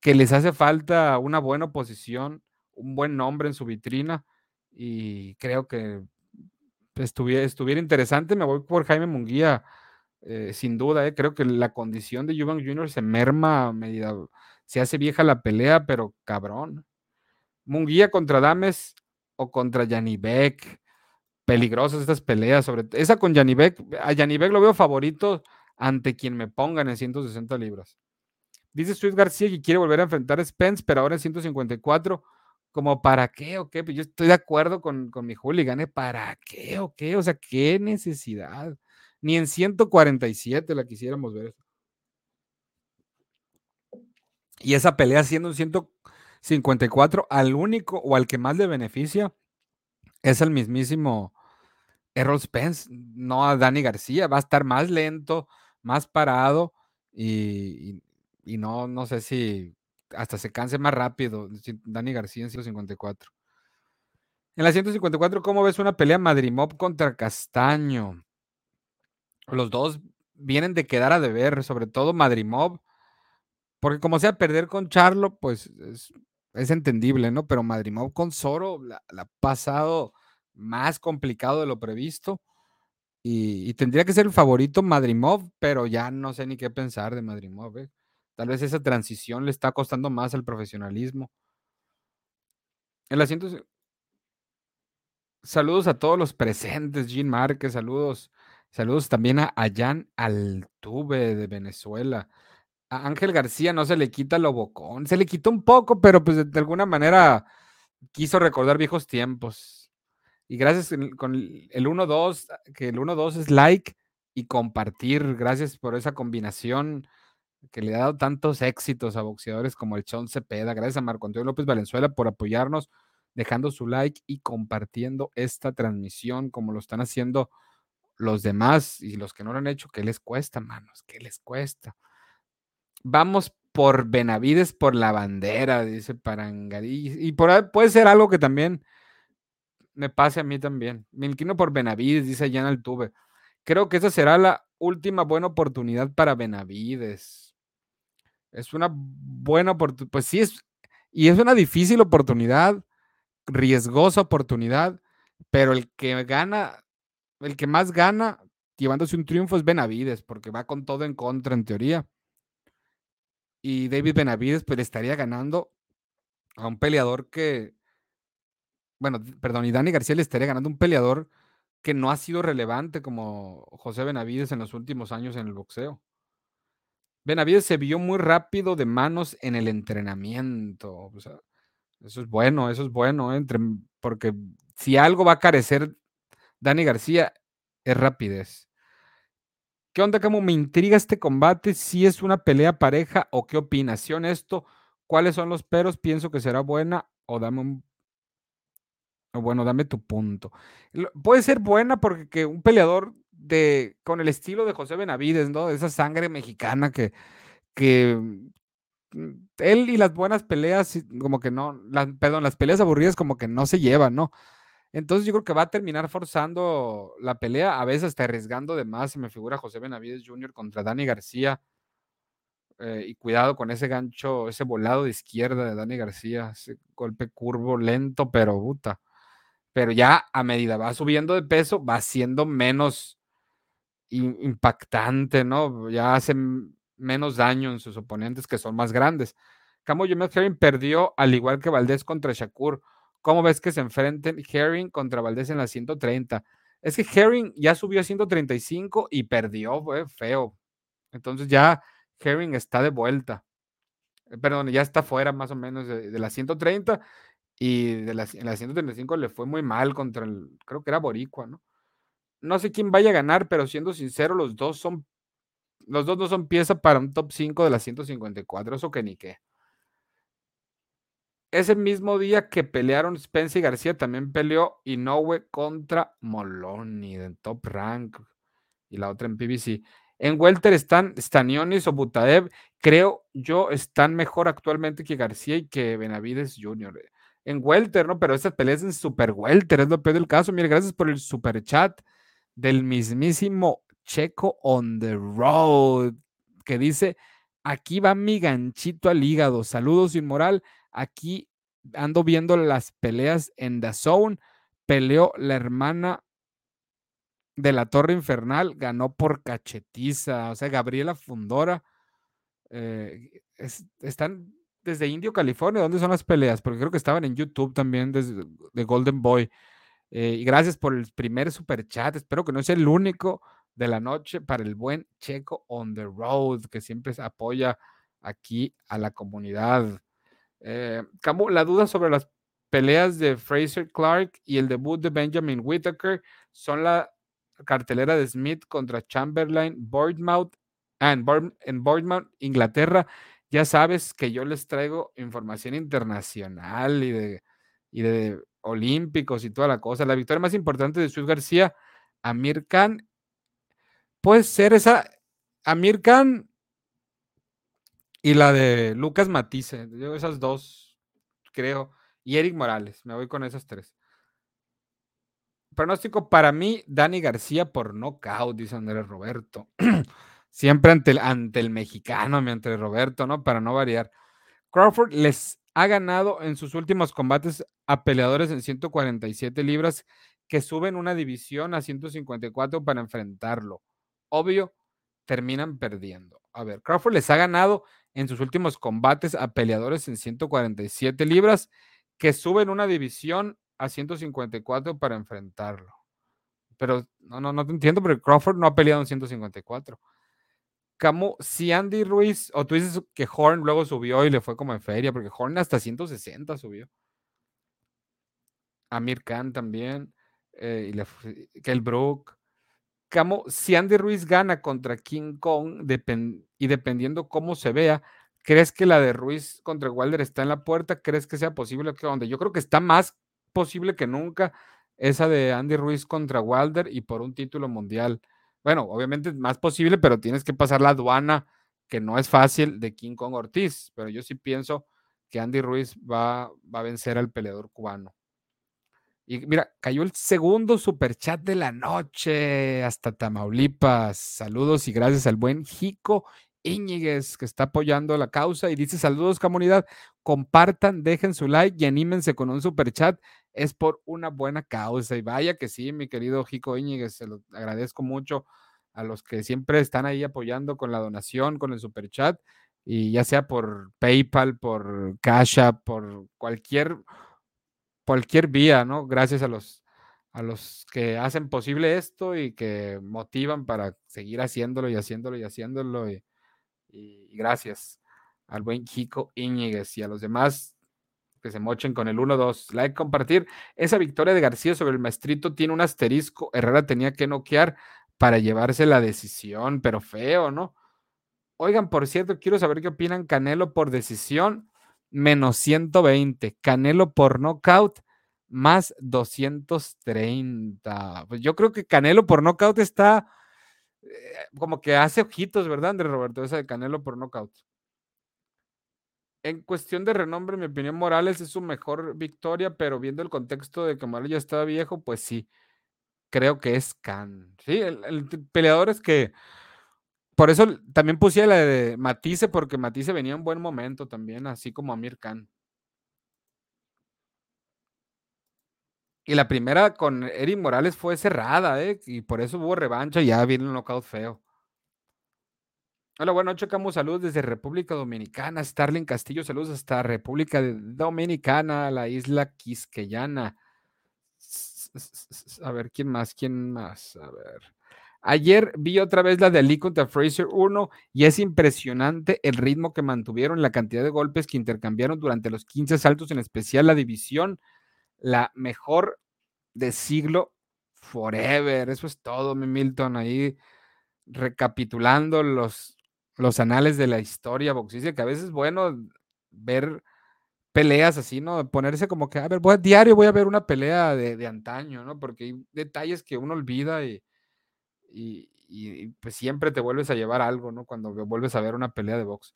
que les hace falta una buena posición, un buen nombre en su vitrina y creo que estuviera, estuviera interesante. Me voy por Jaime Munguía, eh, sin duda. Eh. Creo que la condición de Juvan Jr. se merma a medida, se hace vieja la pelea, pero cabrón. Munguía contra Dames o contra Beck peligrosas estas peleas, sobre esa con Janibek, a Janibek lo veo favorito ante quien me pongan en 160 libras. Dice Swift García que quiere volver a enfrentar a Spence, pero ahora en 154. ¿Como para qué o qué? Pues yo estoy de acuerdo con, con mi hooligan, ¿eh? ¿Para qué o qué? O sea, ¿qué necesidad? Ni en 147 la quisiéramos ver. Y esa pelea siendo un 154, al único o al que más le beneficia es el mismísimo Errol Spence, no a Dani García. Va a estar más lento, más parado y, no, no sé si hasta se canse más rápido. Dani García en 154. En la 154, ¿cómo ves una pelea Madrimov contra Castaño? Los dos vienen de quedar a deber, sobre todo Madrimov, porque como sea perder con Charlo, pues es, es entendible, ¿no? Pero Madrimov con Zoro la, ha pasado más complicado de lo previsto. Y, tendría que ser el favorito Madrimov, pero ya no sé ni qué pensar de Madrimov. ¿eh? Tal vez esa transición le está costando más al profesionalismo. La 100... Saludos a todos los presentes, Jean Márquez, saludos. Saludos también a, a Jan Altuve de Venezuela. A Ángel García no se le quita lo bocón, se le quitó un poco, pero pues de, alguna manera quiso recordar viejos tiempos. Y gracias con el 1-2, que el 1-2 es like y compartir. Gracias por esa combinación que le ha dado tantos éxitos a boxeadores como el Chon Cepeda. Gracias a Marco Antonio López Valenzuela por apoyarnos, dejando su like y compartiendo esta transmisión como lo están haciendo los demás y los que no lo han hecho. ¿Qué les cuesta, manos? ¿Qué les cuesta? Vamos por Benavides por la bandera, dice Parangarí. Y por, puede ser algo que también me pase a mí también. Me inclino por Benavides, dice Jan Altuve. Creo que esa será la última buena oportunidad para Benavides. Es una buena oportunidad, pues sí es, y es una difícil oportunidad, riesgosa oportunidad, pero el que gana, el que más gana llevándose un triunfo es Benavides, porque va con todo en contra en teoría. Y David Benavides pues le estaría ganando a un peleador que, bueno, perdón, y Dani García le estaría ganando un peleador que no ha sido relevante como José Benavides en los últimos años en el boxeo. Benavides se vio muy rápido de manos en el entrenamiento. Eso es bueno, eso es bueno, ¿eh? Entre, porque si algo va a carecer Dani García es rapidez. ¿Qué onda, cómo me intriga este combate? Si es una pelea pareja o qué opinación esto, cuáles son los peros, pienso que será buena o dame un bueno, dame tu punto. Puede ser buena porque que un peleador de, con el estilo de José Benavides, ¿no? Esa sangre mexicana que, que mm, él y las buenas peleas, como que no, las, perdón, las peleas aburridas como que no se llevan, ¿no? Entonces yo creo que va a terminar forzando la pelea, a veces hasta arriesgando de más. Se me figura José Benavides Jr. contra Dani García. Eh, y cuidado con ese gancho, ese volado de izquierda de Dani García, ese golpe curvo, lento, pero puta pero ya a medida va subiendo de peso, va siendo menos impactante, ¿no? Ya hace menos daño en sus oponentes que son más grandes. Camo James Herring perdió al igual que Valdés contra Shakur. ¿Cómo ves que se enfrenten Herring contra Valdés en la 130? Es que Herring ya subió a 135 y perdió, fue feo. Entonces ya Herring está de vuelta. Eh, perdón, ya está fuera más o menos de, de la 130 y de la, en la 135 le fue muy mal contra el, creo que era Boricua, ¿no? No sé quién vaya a ganar, pero siendo sincero, los dos son, los dos no son pieza para un top 5 de la 154, eso que ni qué. Ese mismo día que pelearon Spence y García, también peleó Inoue contra Moloney en top rank y la otra en PBC. En Welter están Stanionis o Butaev. Creo yo están mejor actualmente que García y que Benavides Jr en Welter, ¿no? Pero estas peleas en Super Welter es lo peor del caso. Mire, gracias por el super chat del mismísimo Checo on the road, que dice, aquí va mi ganchito al hígado. Saludos, inmoral. Aquí ando viendo las peleas en The Zone. Peleó la hermana de la Torre Infernal, ganó por cachetiza. O sea, Gabriela Fundora. Eh, están desde Indio, California. ¿Dónde son las peleas? Porque creo que estaban en YouTube también desde de Golden Boy. Eh, y gracias por el primer super chat. Espero que no sea el único de la noche para el buen Checo on the road, que siempre apoya aquí a la comunidad. Eh, la duda sobre las peleas de Fraser Clark y el debut de Benjamin Whitaker son la cartelera de Smith contra Chamberlain, Bournemouth, ah, en Bournemouth, Inglaterra ya sabes que yo les traigo información internacional y de, y de olímpicos y toda la cosa. La victoria más importante de Sus García, Amir Khan, puede ser esa, Amir Khan y la de Lucas Matisse. Esas dos, creo. Y Eric Morales, me voy con esas tres. Pronóstico para mí, Dani García por nocaut, dice Andrés Roberto. Siempre ante el, ante el mexicano, mi Andrés Roberto, ¿no? Para no variar. Crawford les ha ganado en sus últimos combates a peleadores en 147 libras que suben una división a 154 para enfrentarlo. Obvio, terminan perdiendo. A ver, Crawford les ha ganado en sus últimos combates a peleadores en 147 libras que suben una división a 154 para enfrentarlo. Pero no, no, no te entiendo, porque Crawford no ha peleado en 154. Como si Andy Ruiz, o tú dices que Horn luego subió y le fue como en feria, porque Horn hasta 160 subió. Amir Khan también, eh, y le Kel Brook. Si Andy Ruiz gana contra King Kong, y dependiendo cómo se vea, ¿crees que la de Ruiz contra Wilder está en la puerta? ¿Crees que sea posible que donde? Yo creo que está más posible que nunca esa de Andy Ruiz contra Wilder y por un título mundial. Bueno, obviamente es más posible, pero tienes que pasar la aduana, que no es fácil, de King Kong Ortiz. Pero yo sí pienso que Andy Ruiz va a vencer al peleador cubano. Y mira, cayó el segundo superchat de la noche hasta Tamaulipas. Saludos y gracias al buen Jico Íñiguez, que está apoyando la causa y dice: Saludos, comunidad. Compartan, dejen su like y anímense con un super chat. Es por una buena causa. Y vaya que sí, mi querido Jico Íñiguez, se lo agradezco mucho a los que siempre están ahí apoyando con la donación, con el super chat, y ya sea por PayPal, por Cash por cualquier, cualquier vía, ¿no? Gracias a los, a los que hacen posible esto y que motivan para seguir haciéndolo y haciéndolo y haciéndolo. Y, gracias al buen Kiko Íñiguez y a los demás que se mochen con el 1-2. Like, compartir. Esa victoria de García sobre el maestrito tiene un asterisco. Herrera tenía que noquear para llevarse la decisión, pero feo, ¿no? Oigan, por cierto, quiero saber qué opinan Canelo por decisión, menos 120. Canelo por knockout, más 230. Pues yo creo que Canelo por knockout está eh, como que hace ojitos, ¿verdad, Andrés Roberto? Esa de Canelo por nocaut. En cuestión de renombre, mi opinión, Morales es su mejor victoria, pero viendo el contexto de que Morales ya estaba viejo, pues sí, creo que es Khan. Sí, el, peleador es que. Por eso también puse la de Matisse, porque Matisse venía en buen momento también, así como Amir Khan. Y la primera con Eric Morales fue cerrada, ¿eh? Y por eso hubo revancha y ya viene un knockout feo. Hola, bueno, checamos saludos desde República Dominicana. Starling Castillo, saludos hasta República Dominicana, la isla Quisqueyana. A ver, ¿quién más? ¿Quién más? A ver. Ayer vi otra vez la de Ali contra Fraser 1 y es impresionante el ritmo que mantuvieron, la cantidad de golpes que intercambiaron durante los 15 saltos, en especial la división la mejor de siglo forever. Eso es todo, mi Milton, ahí recapitulando los, los anales de la historia boxística, que a veces es bueno ver peleas así, ¿no? Ponerse como que, a ver, voy a diario voy a ver una pelea de, antaño, ¿no? Porque hay detalles que uno olvida y, y, y, pues siempre te vuelves a llevar algo, ¿no? Cuando vuelves a ver una pelea de box.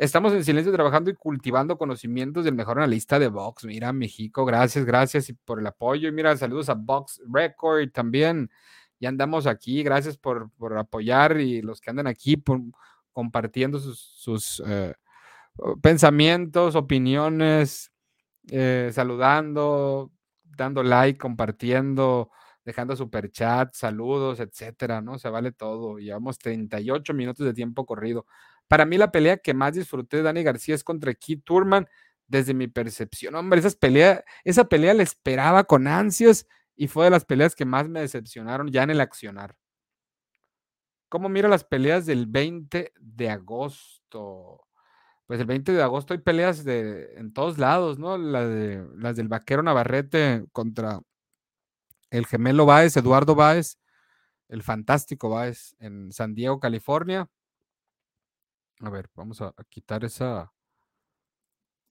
Estamos en silencio trabajando y cultivando conocimientos del mejor analista de Box. Mira, México, gracias, gracias por el apoyo. Y mira, saludos a Box Record también. Ya andamos aquí, gracias por, apoyar y los que andan aquí compartiendo sus, eh, pensamientos, opiniones, eh, saludando, dando like, compartiendo, dejando super chat, saludos, etcétera, ¿no? Se vale todo. Llevamos 38 minutos de tiempo corrido. Para mí la pelea que más disfruté de Dani García es contra Keith Turman, desde mi percepción. Hombre, pelea, esa pelea la esperaba con ansias y fue de las peleas que más me decepcionaron ya en el accionar. ¿Cómo mira las peleas del 20 de agosto? Pues el 20 de agosto hay peleas de, en todos lados, ¿no? de, las del vaquero Navarrete contra el gemelo Báez, Eduardo Báez, el fantástico Báez en San Diego, California. A ver, vamos a, quitar esa.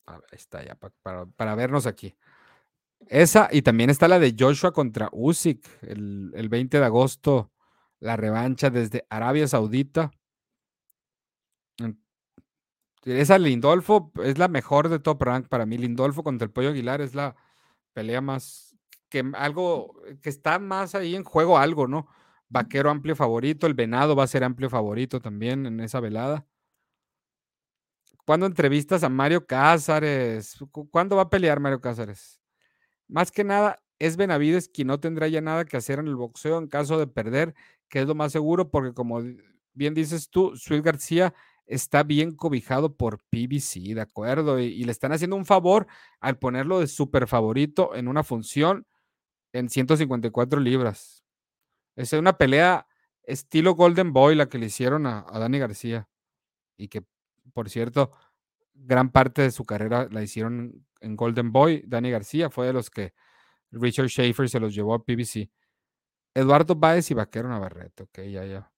ahí está ya, para, vernos aquí. Esa, y también está la de Joshua contra Usyk, el, el 20 de agosto, la revancha desde Arabia Saudita. Esa Lindolfo es la mejor de Top Rank para mí. Lindolfo contra el Pollo Aguilar es la pelea más que algo, que está más ahí en juego algo, ¿no? Vaquero amplio favorito, el venado va a ser amplio favorito también en esa velada. ¿Cuándo entrevistas a Mario Cázares? ¿Cuándo va a pelear Mario Cázares? Más que nada, es Benavides quien no tendrá ya nada que hacer en el boxeo en caso de perder, que es lo más seguro, porque como bien dices tú, Suil García está bien cobijado por PBC, ¿de acuerdo? Y, le están haciendo un favor al ponerlo de super favorito en una función en 154 libras. Es una pelea estilo Golden Boy la que le hicieron a, a Dani García. Y que, por cierto, gran parte de su carrera la hicieron en Golden Boy. Dani García fue de los que Richard Schaefer se los llevó a PBC. Eduardo Báez y Vaquero Navarrete, ok, ya, ya.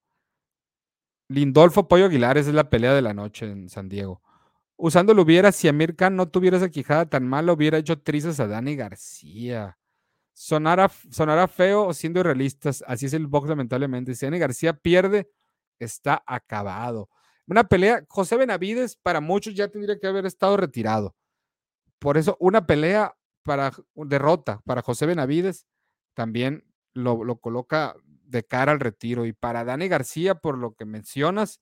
Lindolfo Pollo Aguilar, esa es la pelea de la noche en San Diego. Usando lo hubiera, si Amir Khan no tuviera esa quijada tan mala, hubiera hecho trizas a Dani García. Sonará, sonará feo siendo irrealistas, así es el box lamentablemente. Si Dani García pierde, está acabado. Una pelea, José Benavides para muchos ya tendría que haber estado retirado. Por eso, una pelea para derrota para José Benavides también lo, lo coloca de cara al retiro. Y para Dani García, por lo que mencionas,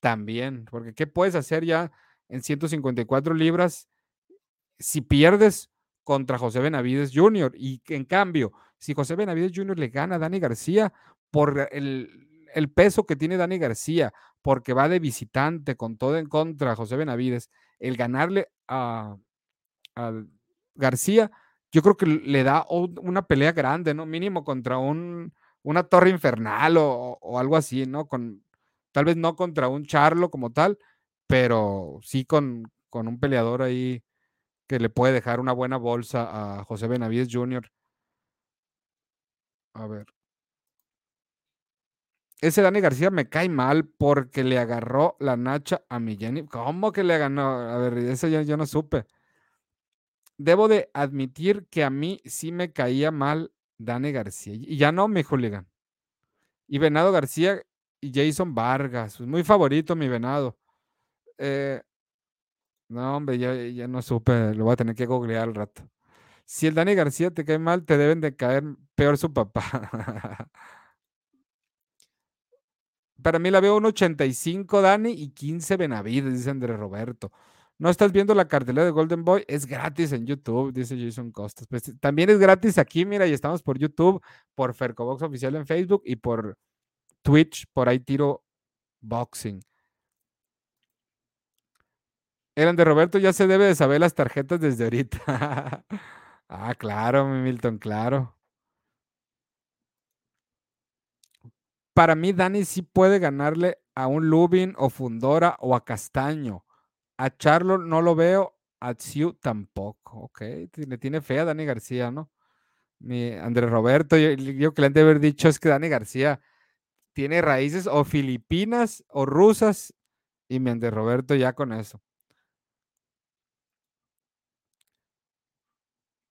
también, porque ¿qué puedes hacer ya en 154 libras si pierdes contra José Benavides Jr.? Y en cambio, si José Benavides Jr. le gana a Dani García por el, el peso que tiene Dani García, porque va de visitante con todo en contra a José Benavides, el ganarle a, García, yo creo que le da una pelea grande, ¿no? Mínimo contra un una torre infernal o, algo así, ¿no? Con, tal vez no contra un charlo como tal, pero sí con, con un peleador ahí que le puede dejar una buena bolsa a José Benavides Jr. A ver. Ese Dani García me cae mal porque le agarró la nacha a mi Jenny. ¿Cómo que le ganó? A ver, eso yo no supe. Debo de admitir que a mí sí me caía mal Dani García. Y ya no, mi hooligan. Y Venado García y Jason Vargas. Muy favorito, mi Venado. Eh, no, hombre, ya, ya, no supe. Lo voy a tener que googlear al rato. Si el Dani García te cae mal, te deben de caer peor su papá. Para mí la veo un 85 Dani y 15 Benavides, dice Andrés Roberto. No estás viendo la cartelera de Golden Boy, es gratis en YouTube, dice Jason Costas. Pues, también es gratis aquí, mira, y estamos por YouTube, por Fercobox Oficial en Facebook y por Twitch, por ahí tiro boxing. Eran de Roberto, ya se debe de saber las tarjetas desde ahorita. ah, claro, mi Milton, claro. Para mí, Dani sí puede ganarle a un Lubin o Fundora o a Castaño. A Charlo no lo veo, a Tsiu tampoco, ok. Le tiene fe a Dani García, ¿no? Mi Andrés Roberto, yo, que le han de haber dicho es que Dani García tiene raíces o filipinas o rusas y mi Andrés Roberto ya con eso.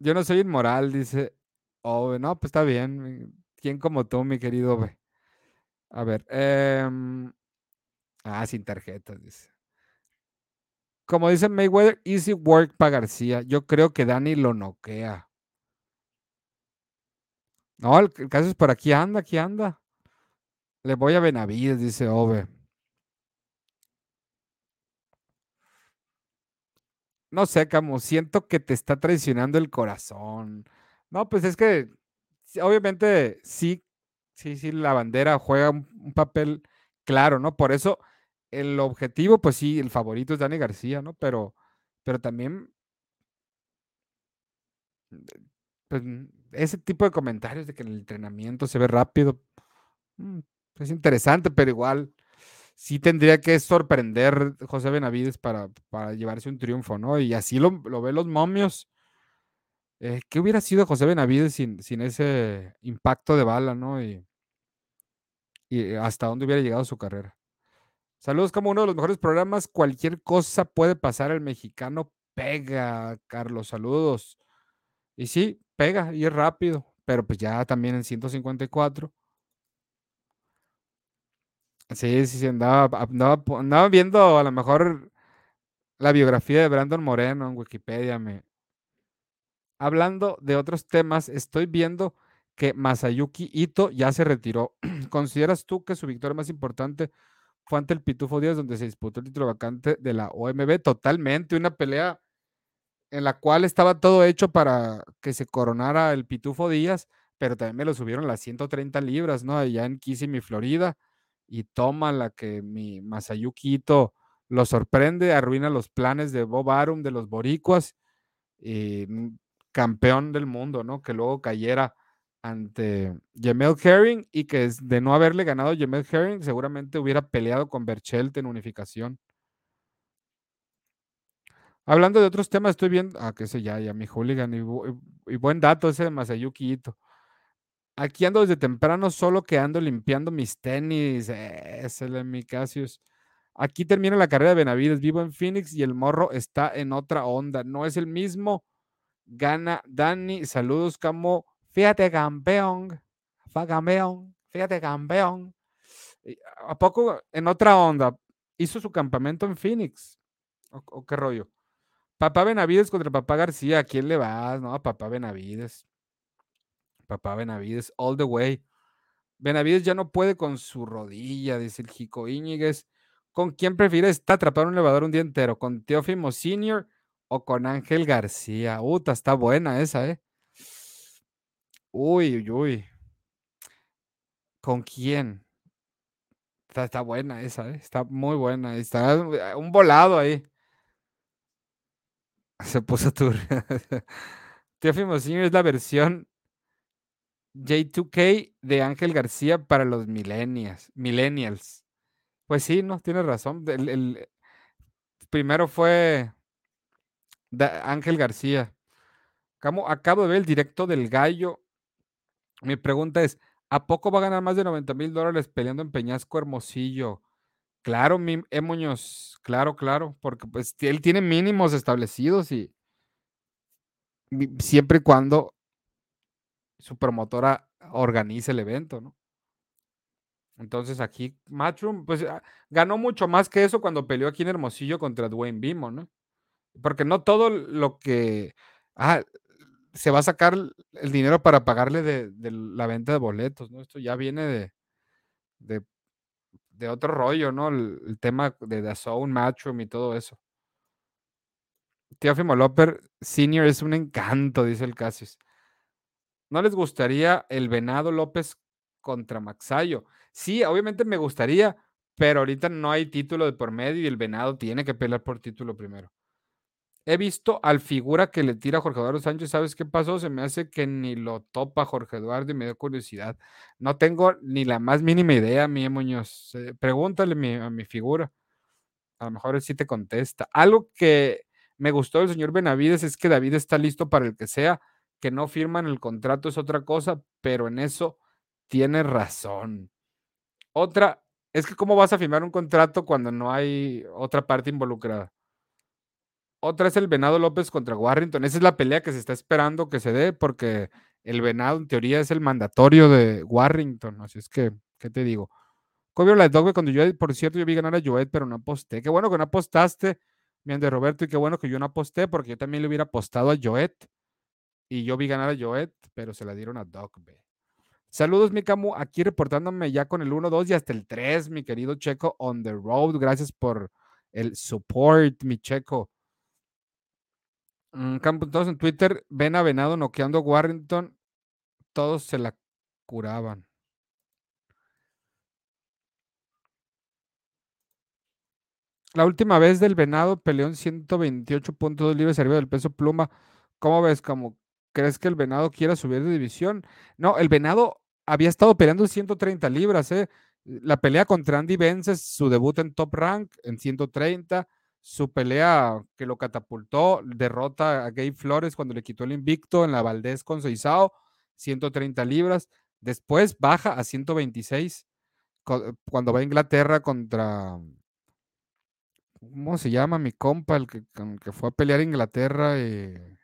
Yo no soy inmoral, dice. Oh, no, pues está bien. ¿Quién como tú, mi querido? A ver. Em, ah, sin tarjetas, dice como dice Mayweather, easy work para García. Yo creo que Dani lo noquea. No, el, caso es por aquí anda, aquí anda. Le voy a Benavides, dice Ove. No sé, Camus, siento que te está traicionando el corazón. No, pues es que obviamente sí, sí, sí, la bandera juega un papel claro, ¿no? Por eso el objetivo, pues sí, el favorito es Dani García, ¿no? Pero, pero también pues, ese tipo de comentarios de que el entrenamiento se ve rápido, mm, es interesante, pero igual sí tendría que sorprender José Benavides para, para llevarse un triunfo, ¿no? Y así lo, lo ve los momios. Eh, ¿Qué hubiera sido José Benavides sin, sin ese impacto de bala, ¿no? Y, y hasta dónde hubiera llegado su carrera. Saludos como uno de los mejores programas. Cualquier cosa puede pasar. El mexicano pega, Carlos. Saludos. Y sí, pega y es rápido, pero pues ya también en 154. Sí, sí, sí, andaba, andaba, viendo a lo mejor la biografía de Brandon Moreno en Wikipedia. Me, Hablando de otros temas, estoy viendo que Masayuki Ito ya se retiró. ¿Consideras tú que su victoria más importante fue ante el Pitufo Díaz, donde se disputó el título vacante de la OMB? Totalmente, una pelea en la cual estaba todo hecho para que se coronara el Pitufo Díaz, pero también me lo subieron las 130 libras, ¿no? Allá en Kissimmee, Florida, y toma la que mi Masayuki Ito lo sorprende, arruina los planes de Bob Arum, de los boricuas, y campeón del mundo, ¿no? Que luego cayera ante Jamel Herring y que de no haberle ganado Jamel Herring seguramente hubiera peleado con Berchelt en unificación. Hablando de otros temas, estoy viendo, ah, que sé ya, mi hooligan y, buen dato ese de Masayuki Ito. Aquí ando desde temprano solo que ando limpiando mis tenis, es el mi. Aquí termina la carrera de Benavides, vivo en Phoenix y el morro está en otra onda, no es el mismo. Gana Dani, saludos como, fíjate campeón, campeón, fíjate campeón. ¿A poco en otra onda? Hizo su campamento en Phoenix. ¿O, qué rollo? Papá Benavides contra Papá García. ¿A quién le vas? No, Papá Benavides. Papá Benavides, all the way. Benavides ya no puede con su rodilla, dice el Jico Íñiguez. ¿Con quién prefiere estar atrapado en un elevador un día entero? ¿Con Teófimo Senior o con Ángel García? Uta, está buena esa, ¿eh? Uy, uy, uy. ¿Con quién? Está, buena esa, ¿eh? Está muy buena. Está eh, un volado ahí. Se puso turbia. Teófimo Senior es la versión J2K de Ángel García para los millennials. millennials. Pues sí, no, tienes razón. El, primero fue Ángel García. acabo de ver el directo del gallo. Mi pregunta es, ¿a poco va a ganar más de 90 mil dólares peleando en Peñasco Hermosillo? Claro, mi, e. Muñoz, claro, claro, porque pues él tiene mínimos establecidos y siempre y cuando su promotora organiza el evento, ¿no? Entonces aquí Matchroom, pues ah, ganó mucho más que eso cuando peleó aquí en Hermosillo contra Dwayne Bimo, ¿no? Porque no todo lo que ah, se va a sacar el dinero para pagarle de, la venta de boletos, ¿no? Esto ya viene de, otro rollo, ¿no? El, tema de The Zone, Matchroom y todo eso. Teófimo López Senior es un encanto, dice el Casius. ¿No les gustaría el Venado López contra Maxayo? Sí, obviamente me gustaría, pero ahorita no hay título de por medio y el Venado tiene que pelear por título primero. He visto al figura que le tira Jorge Eduardo Sánchez. ¿Sabes qué pasó? Se me hace que ni lo topa Jorge Eduardo y me dio curiosidad. No tengo ni la más mínima idea, mi Muñoz. Eh, pregúntale a mi figura. A lo mejor él sí te contesta. Algo que me gustó del señor Benavides es que David está listo para el que sea que no firman el contrato es otra cosa, pero en eso tiene razón. Otra, es que cómo vas a firmar un contrato cuando no hay otra parte involucrada. Otra es el Venado López contra Warrington. Esa es la pelea que se está esperando que se dé porque el Venado en teoría es el mandatorio de Warrington. Así es que, ¿qué te digo? ¿Cómo la cuando yo, por cierto, yo vi ganar a Joet, pero no aposté. Qué bueno que no apostaste, bien de Roberto, y qué bueno que yo no aposté porque yo también le hubiera apostado a Joet. Y yo vi ganar a Joet, pero se la dieron a Doc B. Saludos, mi Camu, aquí reportándome ya con el 1-2 y hasta el 3, mi querido Checo, on the road. Gracias por el support, mi Checo. Mm, todos en Twitter, ven a Venado noqueando a Warrington, todos se la curaban. La última vez del Venado peleó en 128.2 libras arriba del peso pluma. ¿Cómo ves? Como ¿Crees que el Venado quiera subir de división? No, el Venado había estado peleando 130 libras, ¿eh? La pelea contra Andy Vences, su debut en Top Rank en 130, su pelea que lo catapultó, derrota a Gabe Flores cuando le quitó el invicto en la Valdés con Seizao, 130 libras. Después baja a 126 cuando va a Inglaterra contra. ¿Cómo se llama mi compa? El que, que fue a pelear a Inglaterra. Eh,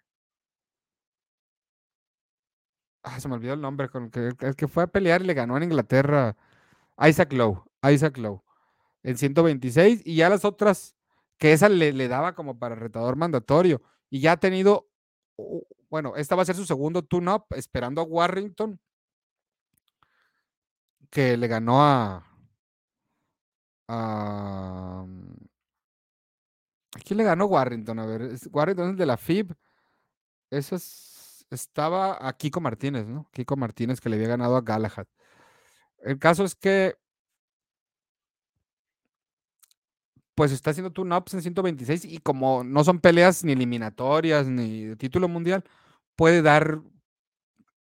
Ah, se me olvidó el nombre, con el que, el que fue a pelear y le ganó en Inglaterra. Isaac Lowe, Isaac Lowe, en 126, y ya las otras, que esa le, le daba como para retador mandatorio, y ya ha tenido Bueno, esta va a ser su segundo tune-up, esperando a Warrington, que le ganó a, a. ¿A quién le ganó Warrington? A ver, Warrington es de la FIB. Eso es, estaba a Kiko Martínez, ¿no? Kiko Martínez que le había ganado a Galahad. El caso es que pues está haciendo tune-ups en 126 y como no son peleas ni eliminatorias ni de título mundial, puede dar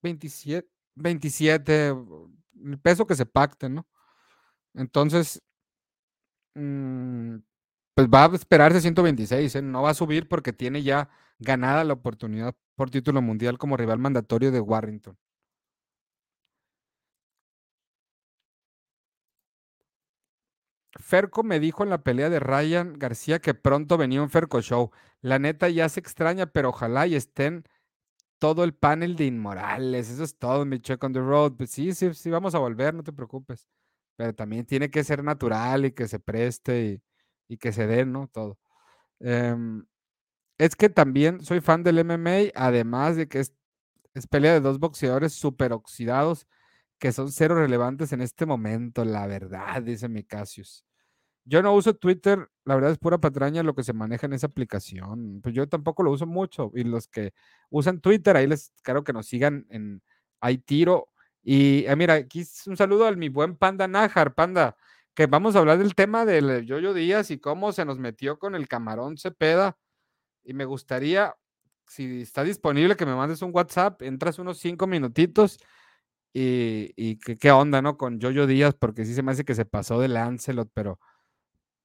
27, 27 el peso que se pacte, ¿no? Entonces, mmm, pues va a esperarse 126, ¿eh? no va a subir porque tiene ya ganada la oportunidad por título mundial como rival mandatorio de Warrington. Ferco me dijo en la pelea de Ryan García que pronto venía un Ferco Show. La neta ya se extraña, pero ojalá y estén todo el panel de Inmorales. Eso es todo, mi check on the road. Pues sí, sí, sí, vamos a volver, no te preocupes. Pero también tiene que ser natural y que se preste y, que se dé, ¿no? Todo. Em, es que también soy fan del MMA, además de que es, es pelea de dos boxeadores super oxidados que son cero relevantes en este momento, la verdad, dice mi Casius. Yo no uso Twitter, la verdad es pura patraña lo que se maneja en esa aplicación. Pues yo tampoco lo uso mucho. Y los que usan Twitter, ahí les quiero que nos sigan en Hay Tiro. Y eh, mira, aquí un saludo a mi buen Panda Nájar, Panda, que vamos a hablar del tema del Yoyo Díaz y cómo se nos metió con el camarón Cepeda. Y me gustaría, si está disponible, que me mandes un WhatsApp, entras unos cinco minutitos y, qué onda, ¿no? Con Yoyo Díaz, porque sí se me hace que se pasó de Lancelot, pero,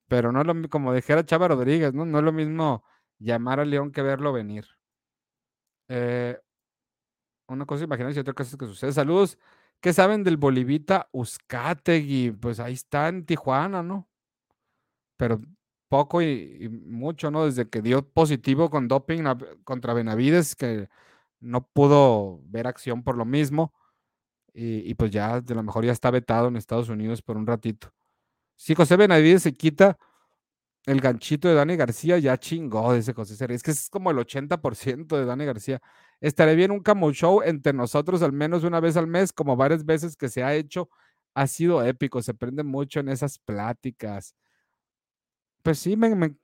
pero no lo mismo, como dijera Chava Rodríguez, ¿no? No es lo mismo llamar a León que verlo venir. Eh, una cosa imaginarse y otra cosa es que sucede. Saludos. ¿Qué saben del Bolivita Uzcategui? Pues ahí está en Tijuana, ¿no? Pero poco y, mucho, ¿no? Desde que dio positivo con doping contra Benavides, que no pudo ver acción por lo mismo. Y, pues ya de lo mejor ya está vetado en Estados Unidos por un ratito. Si José Benavides se quita el ganchito de Dani García, ya chingó ese José. Es que es como el 80% de Dani García. Estaré bien un camo show entre nosotros al menos una vez al mes, como varias veces que se ha hecho. Ha sido épico, se prende mucho en esas pláticas. Pues sí, me, me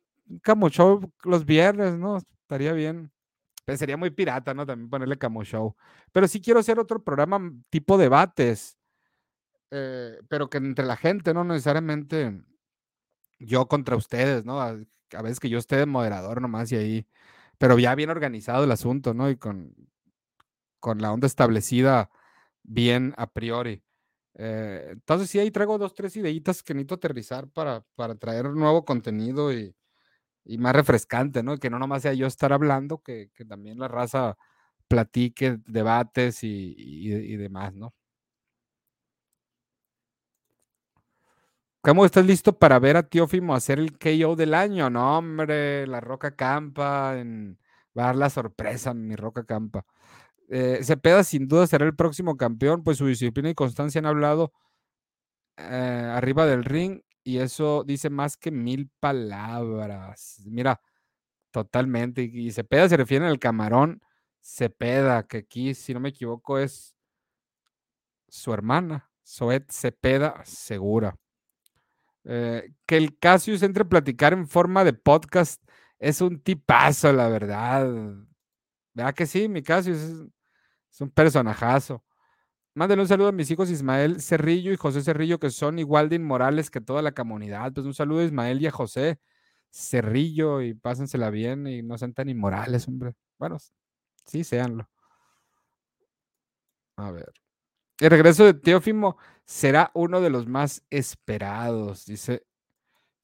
camo show los viernes, ¿no? Estaría bien. Pues, sería muy pirata, ¿no? También ponerle Camo Show. Pero sí quiero hacer otro programa mm, tipo debates, eh, pero que entre la gente, no necesariamente yo contra ustedes, ¿no? A, veces que yo esté de moderador nomás y ahí, pero ya bien organizado el asunto, ¿no? Y con, con la onda establecida bien a priori. Eh, entonces sí, ahí traigo dos, tres ideitas que necesito aterrizar para, para traer nuevo contenido y, y más refrescante, ¿no? Que no nomás sea yo estar hablando, que, también la raza platique, debates y, demás, ¿no? ¿Cómo estás listo para ver a Teófimo hacer el KO del año? No, hombre, la Roca Campa, en... va a dar la sorpresa, mi Roca Campa. Eh, Cepeda sin duda será el próximo campeón, pues su disciplina y constancia han hablado eh, arriba del ring y eso dice más que mil palabras. Mira, totalmente. Y Cepeda se refiere al camarón Cepeda, que aquí, si no me equivoco, es su hermana, Soet Cepeda Segura. Eh, que el Cassius entre a platicar en forma de podcast es un tipazo, la verdad. ¿Verdad que sí? Mi Cassius es, un personajazo. Mándale un saludo a mis hijos Ismael Cerrillo y José Cerrillo, que son igual de inmorales que toda la comunidad. Pues un saludo a Ismael y a José Cerrillo y pásensela bien y no sean tan inmorales, hombre. Bueno, sí, séanlo. A ver. El regreso de Teófimo será uno de los más esperados, dice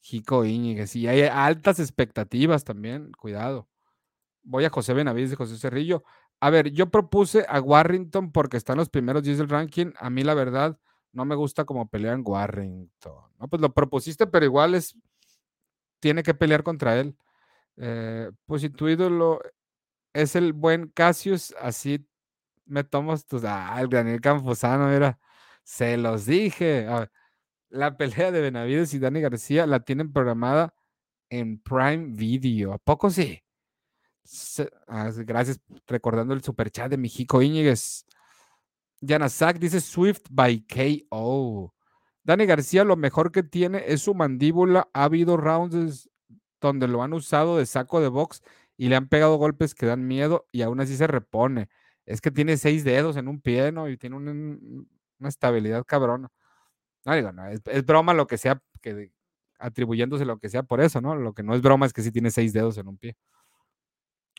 Jico Íñiguez. Y hay altas expectativas también, cuidado. Voy a José Benavides de José Cerrillo. A ver, yo propuse a Warrington porque están los primeros 10 del ranking. A mí, la verdad, no me gusta como pelean Warrington. No, pues lo propusiste, pero igual es. Tiene que pelear contra él. Eh, pues si tu ídolo es el buen Cassius, así me tomas tus. Ah, el Daniel Campuzano, mira. Se los dije. la pelea de Benavides y Dani García la tienen programada en Prime Video. ¿A poco sí? Ah, gracias, recordando el superchat de Mijico Íñiguez. Yanasak dice Swift by KO. Dani García, lo mejor que tiene es su mandíbula. Ha habido rounds donde lo han usado de saco de box y le han pegado golpes que dan miedo y aún así se repone. Es que tiene seis dedos en un pie, ¿no? Y tiene una estabilidad cabrona. No digo, no, es, broma lo que sea, que atribuyéndose lo que sea por eso, ¿no? Lo que no es broma es que sí tiene seis dedos en un pie.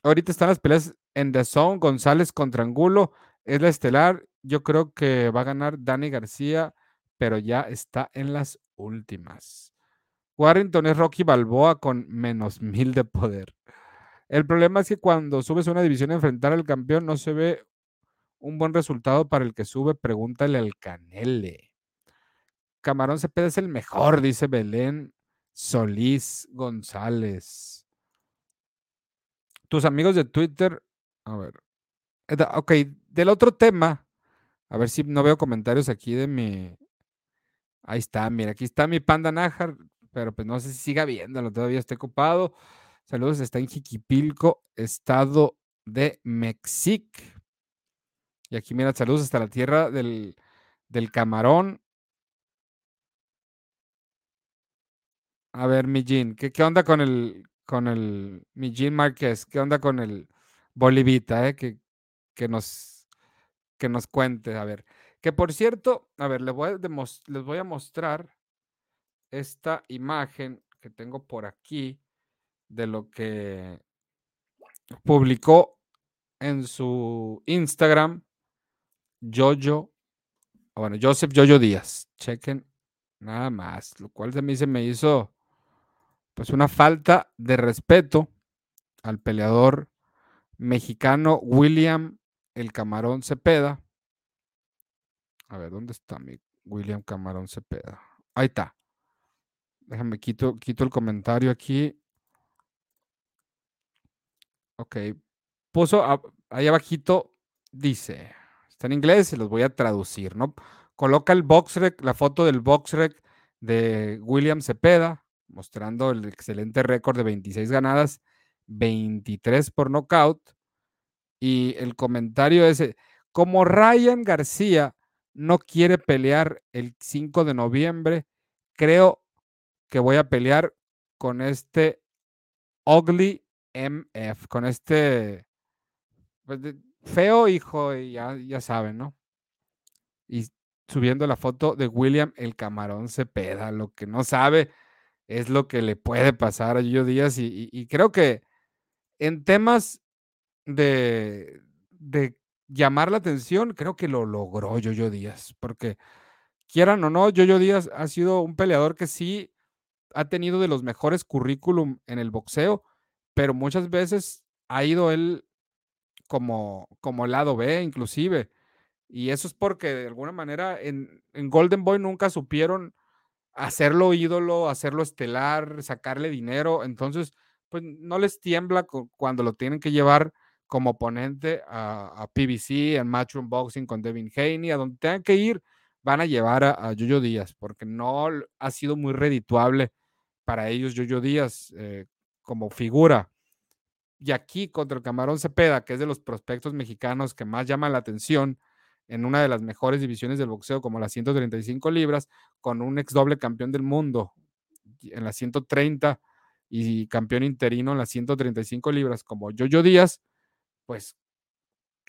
Ahorita están las peleas en The Zone, González contra Angulo, es la estelar. Yo creo que va a ganar Dani García, pero ya está en las últimas. Warrington es Rocky Balboa con menos mil de poder. El problema es que cuando subes una división a enfrentar al campeón no se ve un buen resultado para el que sube. Pregúntale al Canele. Camarón Cepeda es el mejor, dice Belén Solís González. Tus amigos de Twitter, a ver. Ok, del otro tema, a ver si no veo comentarios aquí de mi. Ahí está, mira, aquí está mi panda Nájar, pero pues no sé si siga viéndolo, todavía estoy ocupado. Saludos, está en Jiquipilco, estado de México. Y aquí, mira, saludos hasta la tierra del, del camarón. A ver, mi ¿qué, ¿qué, onda con el, con el, mi Jean Márquez? ¿Qué onda con el Bolivita, eh? Que, que, nos, que nos cuente, a ver. Que por cierto, a ver, les voy a, les voy a mostrar esta imagen que tengo por aquí de lo que publicó en su Instagram Jojo, bueno, Joseph Jojo Díaz. Chequen nada más, lo cual se me, se me hizo pues una falta de respeto al peleador mexicano William el Camarón Cepeda. A ver, ¿dónde está mi William Camarón Cepeda? Ahí está. Déjame quito, quito el comentario aquí. Ok. Puso ahí abajito, dice, está en inglés, se los voy a traducir, ¿no? Coloca el box la foto del box de William Cepeda, mostrando el excelente récord de 26 ganadas, 23 por nocaut. Y el comentario es, como Ryan García no quiere pelear el 5 de noviembre, creo que voy a pelear con este Ugly MF, con este pues, feo hijo, ya, ya saben, ¿no? Y subiendo la foto de William el Camarón Cepeda, lo que no sabe es lo que le puede pasar a Yoyo Díaz y, creo que en temas de, de, llamar la atención, creo que lo logró Yoyo Díaz, porque quieran o no, Yoyo Díaz ha sido un peleador que sí ha tenido de los mejores currículum en el boxeo, pero muchas veces ha ido él como, como lado B inclusive. Y eso es porque de alguna manera en, en Golden Boy nunca supieron hacerlo ídolo, hacerlo estelar, sacarle dinero. Entonces, pues no les tiembla cuando lo tienen que llevar como oponente a, PBC, en Matchroom Boxing con Devin Haney, a donde tengan que ir, van a llevar a, a Yoyo Díaz, porque no ha sido muy redituable para ellos Yoyo Díaz eh, como figura. Y aquí contra el Camarón Cepeda, que es de los prospectos mexicanos que más llama la atención, en una de las mejores divisiones del boxeo, como las 135 libras, con un ex doble campeón del mundo en las 130 y campeón interino en las 135 libras, como Jojo Díaz, pues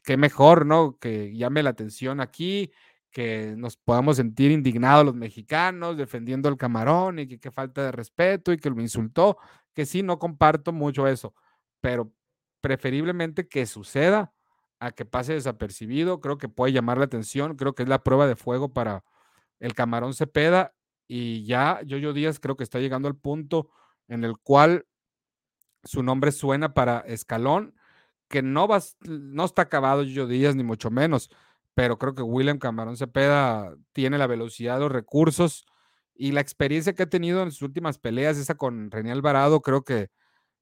qué mejor, ¿no? Que llame la atención aquí, que nos podamos sentir indignados los mexicanos defendiendo al camarón y que qué falta de respeto y que lo insultó, que sí, no comparto mucho eso, pero preferiblemente que suceda a que pase desapercibido. Creo que puede llamar la atención. Creo que es la prueba de fuego para el Camarón Cepeda. Y ya Yoyo Díaz creo que está llegando al punto en el cual su nombre suena para escalón, que no, va, no está acabado Yoyo Díaz, ni mucho menos. Pero creo que William Camarón Cepeda tiene la velocidad, los recursos y la experiencia que ha tenido en sus últimas peleas, esa con René Alvarado, creo que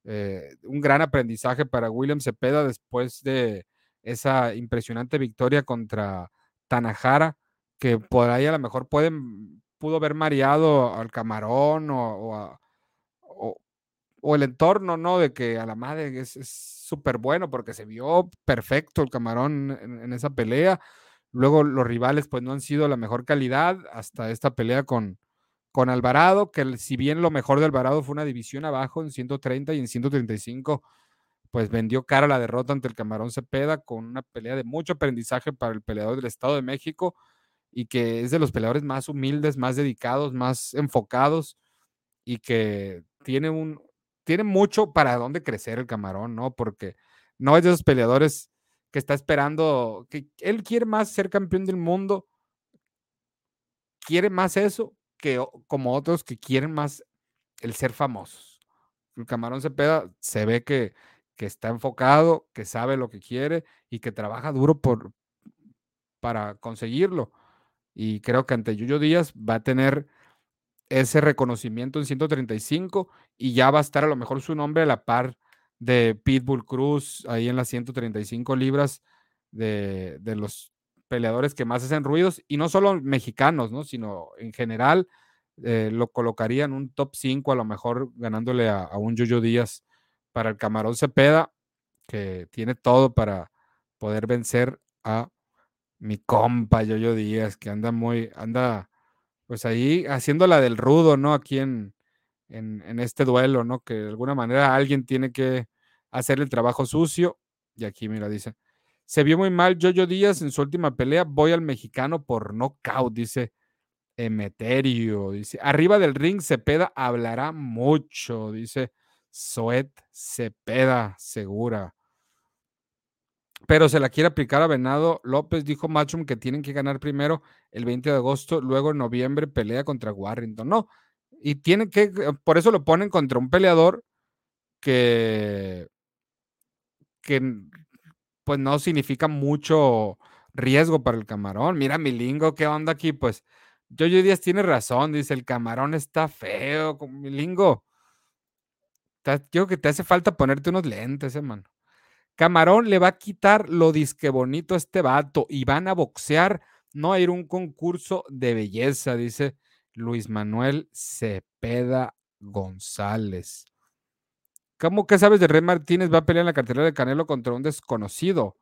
eh, un gran aprendizaje para William Cepeda después de esa impresionante victoria contra Tanajara, que por ahí a lo mejor pueden, pudo haber mareado al camarón o, o el entorno, ¿no? De que a la madre es súper bueno porque se vio perfecto el camarón en, en, esa pelea. Luego los rivales pues no han sido la mejor calidad hasta esta pelea con, con Alvarado, que si bien lo mejor de Alvarado fue una división abajo en 130 y en 135, pues vendió cara la derrota ante el Camarón Cepeda con una pelea de mucho aprendizaje para el peleador del Estado de México y que es de los peleadores más humildes, más dedicados, más enfocados y que tiene un tiene mucho para dónde crecer el Camarón, ¿no? Porque no es de esos peleadores que está esperando que él quiere más ser campeón del mundo, quiere más eso que como otros que quieren más el ser famosos. El Camarón Cepeda se ve que, que está enfocado, que sabe lo que quiere y que trabaja duro por, para conseguirlo. Y creo que ante Yuyo Díaz va a tener ese reconocimiento en 135 y ya va a estar a lo mejor su nombre a la par de Pitbull Cruz ahí en las 135 libras de, de los peleadores que más hacen ruidos, y no solo mexicanos, ¿no? sino en general, eh, lo colocaría en un top 5, a lo mejor ganándole a, a un Yoyo Díaz para el Camarón Cepeda, que tiene todo para poder vencer a mi compa Yoyo Díaz, que anda muy, anda pues ahí haciendo la del rudo, ¿no? Aquí en, en, en, este duelo, ¿no? Que de alguna manera alguien tiene que hacer el trabajo sucio. Y aquí, mira, dice, se vio muy mal Jojo Díaz en su última pelea. Voy al mexicano por nocaut, dice Emeterio. Dice, arriba del ring, Cepeda hablará mucho, dice Soet Cepeda, segura. Pero se la quiere aplicar a Venado López, dijo Machum que tienen que ganar primero el 20 de agosto, luego en noviembre pelea contra Warrington. No, y tienen que, por eso lo ponen contra un peleador que, que pues no significa mucho riesgo para el camarón. Mira, mi lingo, ¿qué onda aquí? Pues yo Díaz tiene razón, dice, el camarón está feo, mi lingo. Creo que te hace falta ponerte unos lentes, hermano. Camarón le va a quitar lo disque bonito a este vato y van a boxear, no a ir a un concurso de belleza, dice Luis Manuel Cepeda González. ¿Cómo que sabes de Rey Martínez? Va a pelear en la cartelera de Canelo contra un desconocido.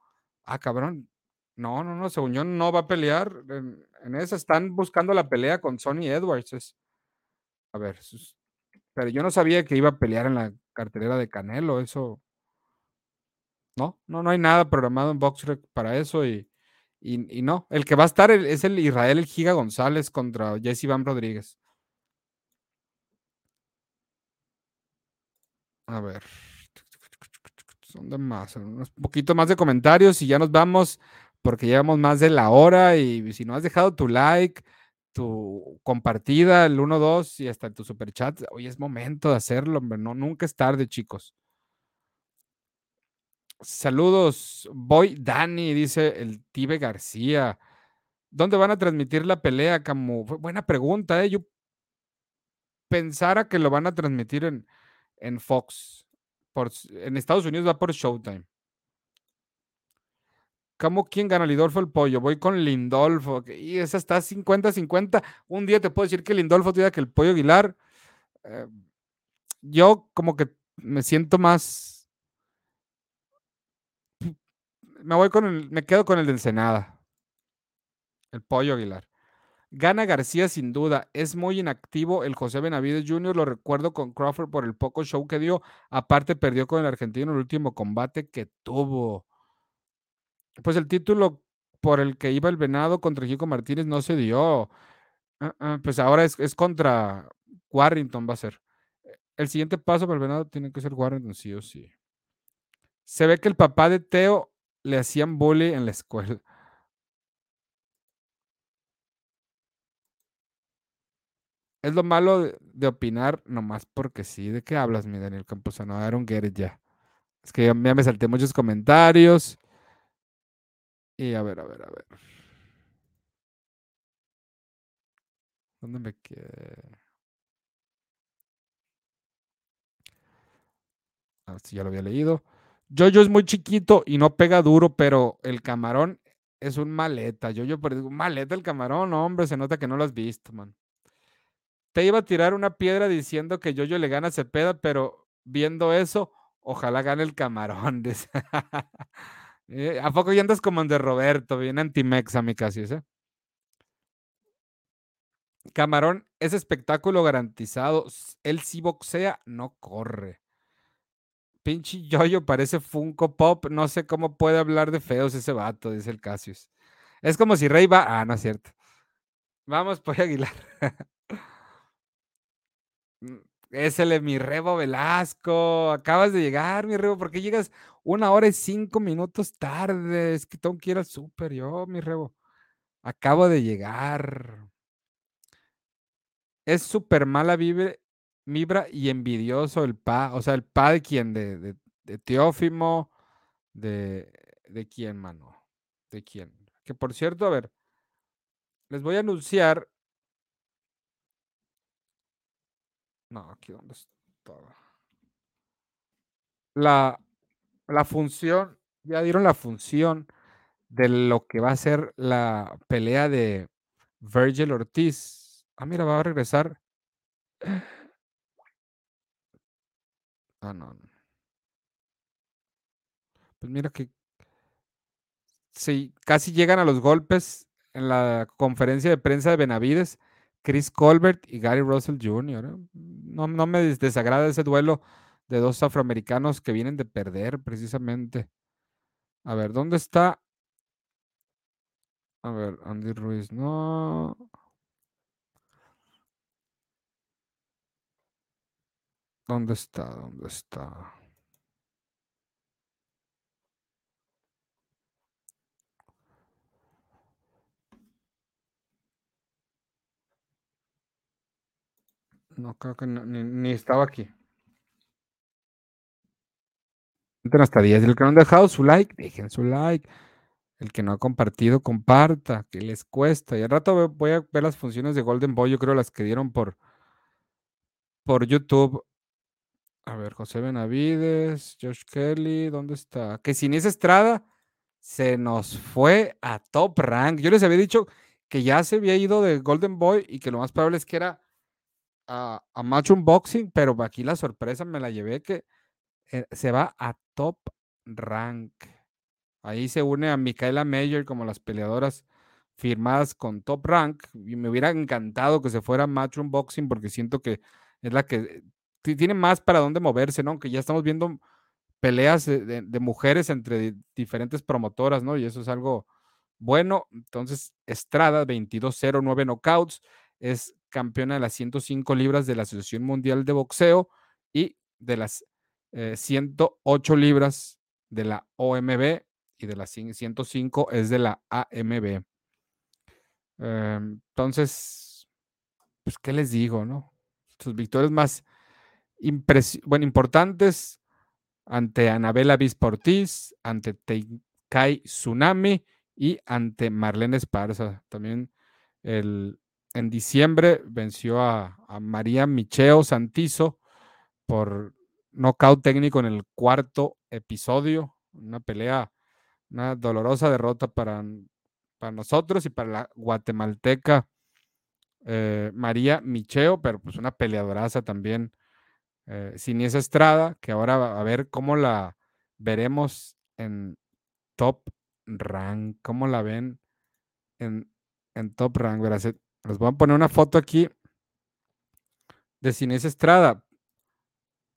Ah, cabrón. No, no, no, según yo no va a pelear en, esa. Están buscando la pelea con Sonny Edwards. A ver, pero yo no sabía que iba a pelear en la cartelera de Canelo. Eso. No, no, no hay nada programado en BoxRec para eso y, y, no. El que va a estar es el Israel el Giga González contra Jesse Van Rodríguez. A ver. Son de más, un poquito más de comentarios y ya nos vamos porque llevamos más de la hora y si no has dejado tu like, tu compartida, el 1, 2 y hasta tu super chat, hoy es momento de hacerlo, no, nunca es tarde, chicos. Saludos, voy Dani, dice el Tibe García. ¿Dónde van a transmitir la pelea, Camu? Buena pregunta, ¿eh? Yo pensara que lo van a transmitir en, en Fox. Por, en Estados Unidos va por Showtime. ¿Cómo quién gana, Lindolfo o el pollo? Voy con Lindolfo. Y esa está 50-50. Un día te puedo decir que Lindolfo te diga que el pollo Aguilar. Eh, yo como que me siento más. Me voy con el. Me quedo con el de Ensenada. El pollo Aguilar. Gana García sin duda. Es muy inactivo el José Benavides Jr. Lo recuerdo con Crawford por el poco show que dio. Aparte, perdió con el argentino el último combate que tuvo. Pues el título por el que iba el Venado contra Jico Martínez no se dio. Uh -uh, pues ahora es, es, contra Warrington, va a ser. El siguiente paso para el Venado tiene que ser Warrington, sí o sí. Se ve que el papá de Teo le hacían bully en la escuela. Es lo malo de, opinar nomás porque sí. ¿De qué hablas, mi Daniel Camposano? I don't ya. Es que ya me salté muchos comentarios. Y a ver, a ver, a ver. ¿Dónde me quedé? A ver si ya lo había leído. Jojo es muy chiquito y no pega duro, pero el camarón es un maleta. Yo, yo, un maleta el camarón, hombre, se nota que no lo has visto, man. Te iba a tirar una piedra diciendo que Yoyo le gana Cepeda, pero viendo eso, ojalá gane el camarón. Eh, ¿A poco ya andas como de Roberto? Bien antimexa, mi casi, ¿eh? Camarón es espectáculo garantizado. Él si boxea, no corre. Pinche Yoyo parece Funko Pop. No sé cómo puede hablar de feos ese vato, dice el Cassius. Es como si Rey va. Ah, no es cierto. Vamos, Pollo Aguilar. Ésele, mi Rebo Velasco. Acabas de llegar, mi Rebo. ¿Por qué llegas una hora y cinco minutos tarde? Es que tengo que ir al súper yo, mi Rebo. Acabo de llegar. Es súper mala vibra, y envidioso el pa. O sea, el pa de quién? De, de, de Teófimo. De, ¿De quién, mano? ¿De quién? Que por cierto, a ver. Les voy a anunciar No, aquí donde estaba. La, la función, ya dieron la función de lo que va a ser la pelea de Virgil Ortiz. Ah, mira, va a regresar. Ah, no. Pues mira que sí, casi llegan a los golpes en la conferencia de prensa de Benavides. Chris Colbert y Gary Russell Jr. ¿eh? No, no me desagrada ese duelo de dos afroamericanos que vienen de perder precisamente. A ver, ¿dónde está? A ver, Andy Ruiz, no. ¿Dónde está? ¿Dónde está? No, creo que ni, estaba aquí. Entren hasta 10. El que no han dejado su like, dejen su like. El que no ha compartido, comparta, que les cuesta. Y al rato voy a ver las funciones de Golden Boy, yo creo las que dieron por, por YouTube. A ver, José Benavides, Josh Kelly, ¿dónde está? Que sin esa Estrada se nos fue a top rank. Yo les había dicho que ya se había ido de Golden Boy y que lo más probable es que era a, Match Unboxing, pero aquí la sorpresa me la llevé que eh, se va a Top Rank. Ahí se une a Micaela Mayer como las peleadoras firmadas con Top Rank. Y me hubiera encantado que se fuera Match Unboxing porque siento que es la que tiene más para dónde moverse, ¿no? Aunque ya estamos viendo peleas de, de mujeres entre diferentes promotoras, ¿no? Y eso es algo bueno. Entonces, Estrada, 22-0, 9 knockouts es campeona de las 105 libras de la Asociación Mundial de Boxeo y de las 108 eh, libras de la OMB y de las 105 es de la AMB. Em, entonces, pues, ¿qué les digo, no? Sus victorias más bueno, importantes ante Anabela Visportiz, ante Teikai Tsunami y ante Marlene Esparza. También el en diciembre venció a, María Micheo Santizo por nocaut técnico en el cuarto episodio. Una pelea, una dolorosa derrota para, para nosotros y para la guatemalteca eh, María Micheo, pero pues una peleadoraza también. Eh, Estrada, que ahora a ver cómo la veremos en Top Rank, cómo la ven en, en Top Rank. Verás, les voy a poner una foto aquí de Inés Estrada.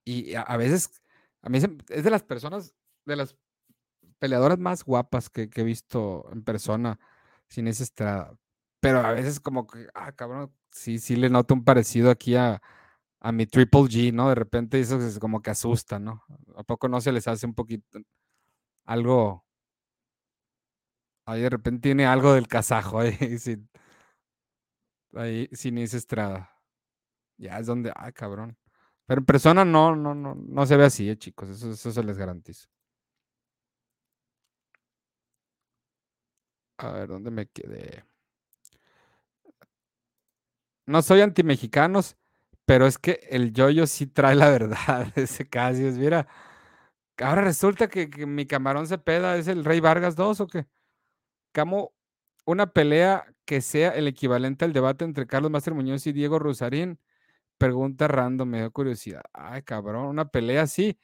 Y a, veces, a mí es de las personas, de las peleadoras más guapas que, he visto en persona, Inés Estrada. Pero a veces como que, ah, cabrón, sí, sí le noto un parecido aquí a, a mi Triple G, ¿no? De repente eso es como que asusta, ¿no? ¿A poco no se les hace un poquito algo? Ahí de repente tiene algo del kazajo ahí, sí. Ahí, sin esa Estrada. Ya es donde, ah, cabrón. Pero en persona no, no, no, no se ve así, eh, chicos. Eso, eso se les garantizo. A ver, ¿dónde me quedé? No soy anti-mexicanos, pero es que el yoyo sí trae la verdad, ese Casios. Mira, ahora resulta que, mi camarón se peda, ¿es el Rey Vargas 2 o qué? Camo, una pelea que sea el equivalente al debate entre Carlos Máster Muñoz y Diego Rosarín, Pregunta random, me dio curiosidad. Ay, cabrón, una pelea así.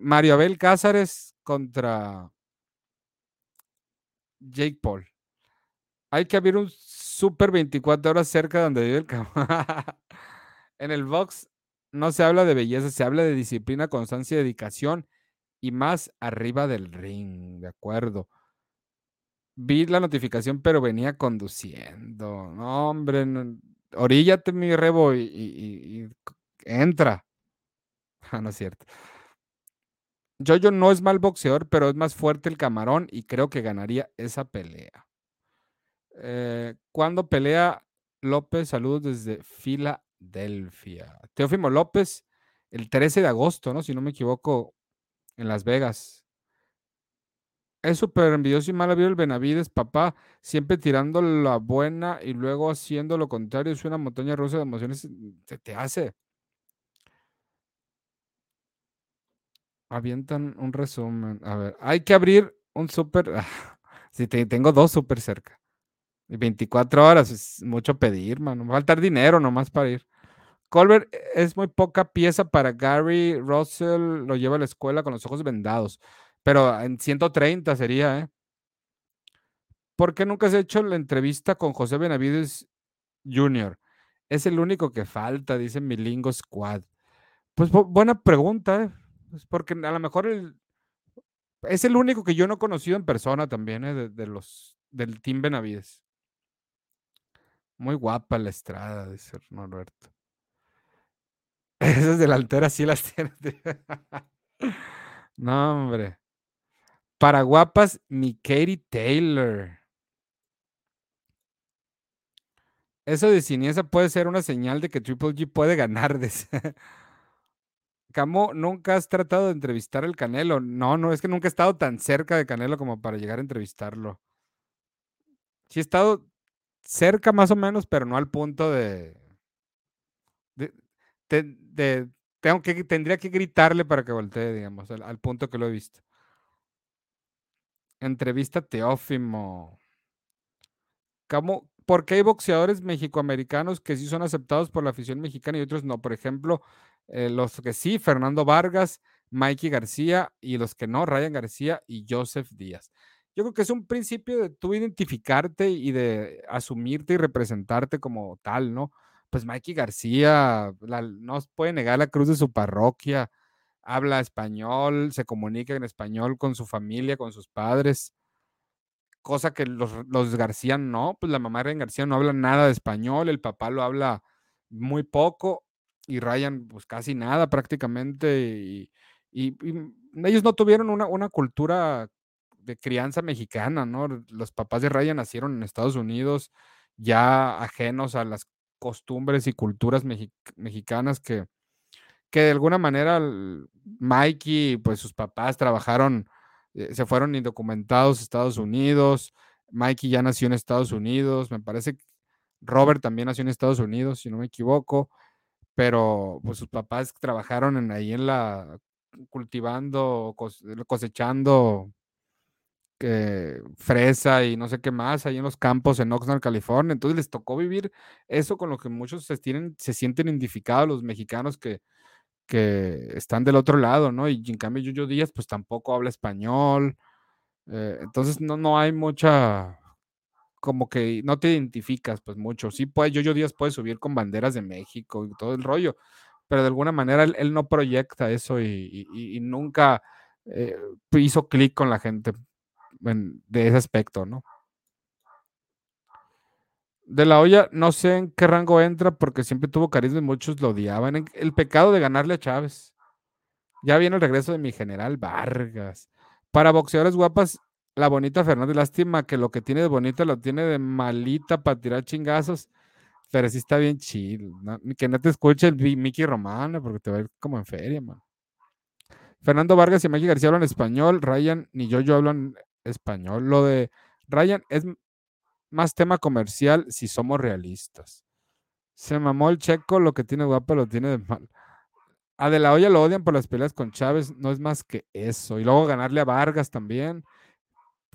Mario Abel Cázares contra Jake Paul. Hay que abrir un super 24 horas cerca de donde vive el cabrón. en el box no se habla de belleza, se habla de disciplina, constancia y dedicación y más arriba del ring, de acuerdo. Vi la notificación, pero venía conduciendo. No, hombre, oríllate mi rebo y, entra. Ah, no es cierto. Jojo no es mal boxeador, pero es más fuerte el camarón y creo que ganaría esa pelea. Eh, ¿Cuándo pelea López? Saludos desde Filadelfia. Teófimo López, el 13 de agosto, ¿no? Si no me equivoco, en Las Vegas. Es súper envidioso y mal habido el Benavides, papá, siempre tirando la buena y luego haciendo lo contrario. Es una montaña rusa de emociones. Se te hace. Avientan un resumen. A ver, hay que abrir un súper. si tengo dos súper cerca. Y 24 horas es mucho pedir, mano. Va faltar dinero nomás para ir. Colbert es muy poca pieza para Gary Russell, lo lleva a la escuela con los ojos vendados, pero en 130 sería, ¿eh? ¿Por qué nunca has hecho la entrevista con José Benavides Jr.? Es el único que falta, dice Milingo Squad. Pues buena pregunta, ¿eh? Pues porque a lo mejor es el único que yo no he conocido en persona también, ¿eh? de, los del Team Benavides. Muy guapa la estrada, dice Norberto. Esas delanteras sí las tiene. no, hombre. Para guapas, mi Katie Taylor. Eso de Siniesa puede ser una señal de que Triple G puede ganar. Camo, ¿nunca has tratado de entrevistar al Canelo? No, no, es que nunca he estado tan cerca de Canelo como para llegar a entrevistarlo. Sí he estado cerca más o menos, pero no al punto de, tengo que, tendría que gritarle para que voltee, digamos, al, punto que lo he visto. Entrevista Teófimo. ¿Cómo, ¿Por qué hay boxeadores mexicoamericanos que sí son aceptados por la afición mexicana y otros no? Por ejemplo, eh, los que sí, Fernando Vargas, Mikey García y los que no, Ryan García y Joseph Díaz. Yo creo que es un principio de tú identificarte y de asumirte y representarte como tal, ¿no? pues Mikey García no puede negar la cruz de su parroquia, habla español, se comunica en español con su familia, con sus padres, cosa que los, García no, pues la mamá de García no habla nada de español, el papá lo habla muy poco y Ryan pues casi nada prácticamente y, ellos no tuvieron una, una cultura de crianza mexicana, ¿no? Los papás de Ryan nacieron en Estados Unidos ya ajenos a las costumbres y culturas mexicanas que, que de alguna manera Mikey, pues sus papás trabajaron, eh, se fueron indocumentados a Estados Unidos, Mikey ya nació en Estados Unidos, me parece que Robert también nació en Estados Unidos, si no me equivoco, pero pues sus papás trabajaron en, ahí en la cultivando, cosechando fresa y no sé qué más, ahí en los campos en Oxnard, California. Entonces les tocó vivir eso con lo que muchos se, tienen, se sienten identificados los mexicanos que, que están del otro lado, ¿no? Y en cambio Yuyo Díaz pues tampoco habla español. Eh, entonces no, no hay mucha, como que no te identificas pues mucho. Sí, puede, Yuyo Díaz puede subir con banderas de México y todo el rollo, pero de alguna manera él, no proyecta eso y, nunca eh, hizo clic con la gente de ese aspecto, ¿no? De la olla, no sé en qué rango entra porque siempre tuvo carisma y muchos lo odiaban. El pecado de ganarle a Chávez. Ya viene el regreso de mi general Vargas. Para boxeadores guapas, la bonita Fernández. Lástima que lo que tiene de bonita lo tiene de malita para tirar chingazos. Pero sí está bien chido. Que no te escuche el Mickey Romano porque te va a ir como en feria, man. Fernando Vargas y Mikey García hablan español. Ryan ni yo, yo hablan español. Lo de Ryan es más tema comercial si somos realistas. Se mamó el checo, lo que tiene guapo lo tiene de mal. A De La Hoya lo odian por las peleas con Chávez, no es más que eso. Y luego ganarle a Vargas también.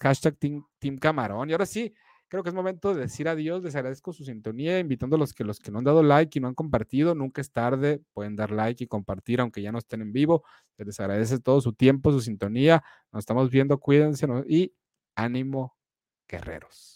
Hashtag Team, Camarón. Y ahora sí, creo que es momento de decir adiós. Les agradezco su sintonía, invitando a los que, los que no han dado like y no han compartido, nunca es tarde, pueden dar like y compartir, aunque ya no estén en vivo. Les agradece todo su tiempo, su sintonía. Nos estamos viendo, cuídense y ánimo, guerreros.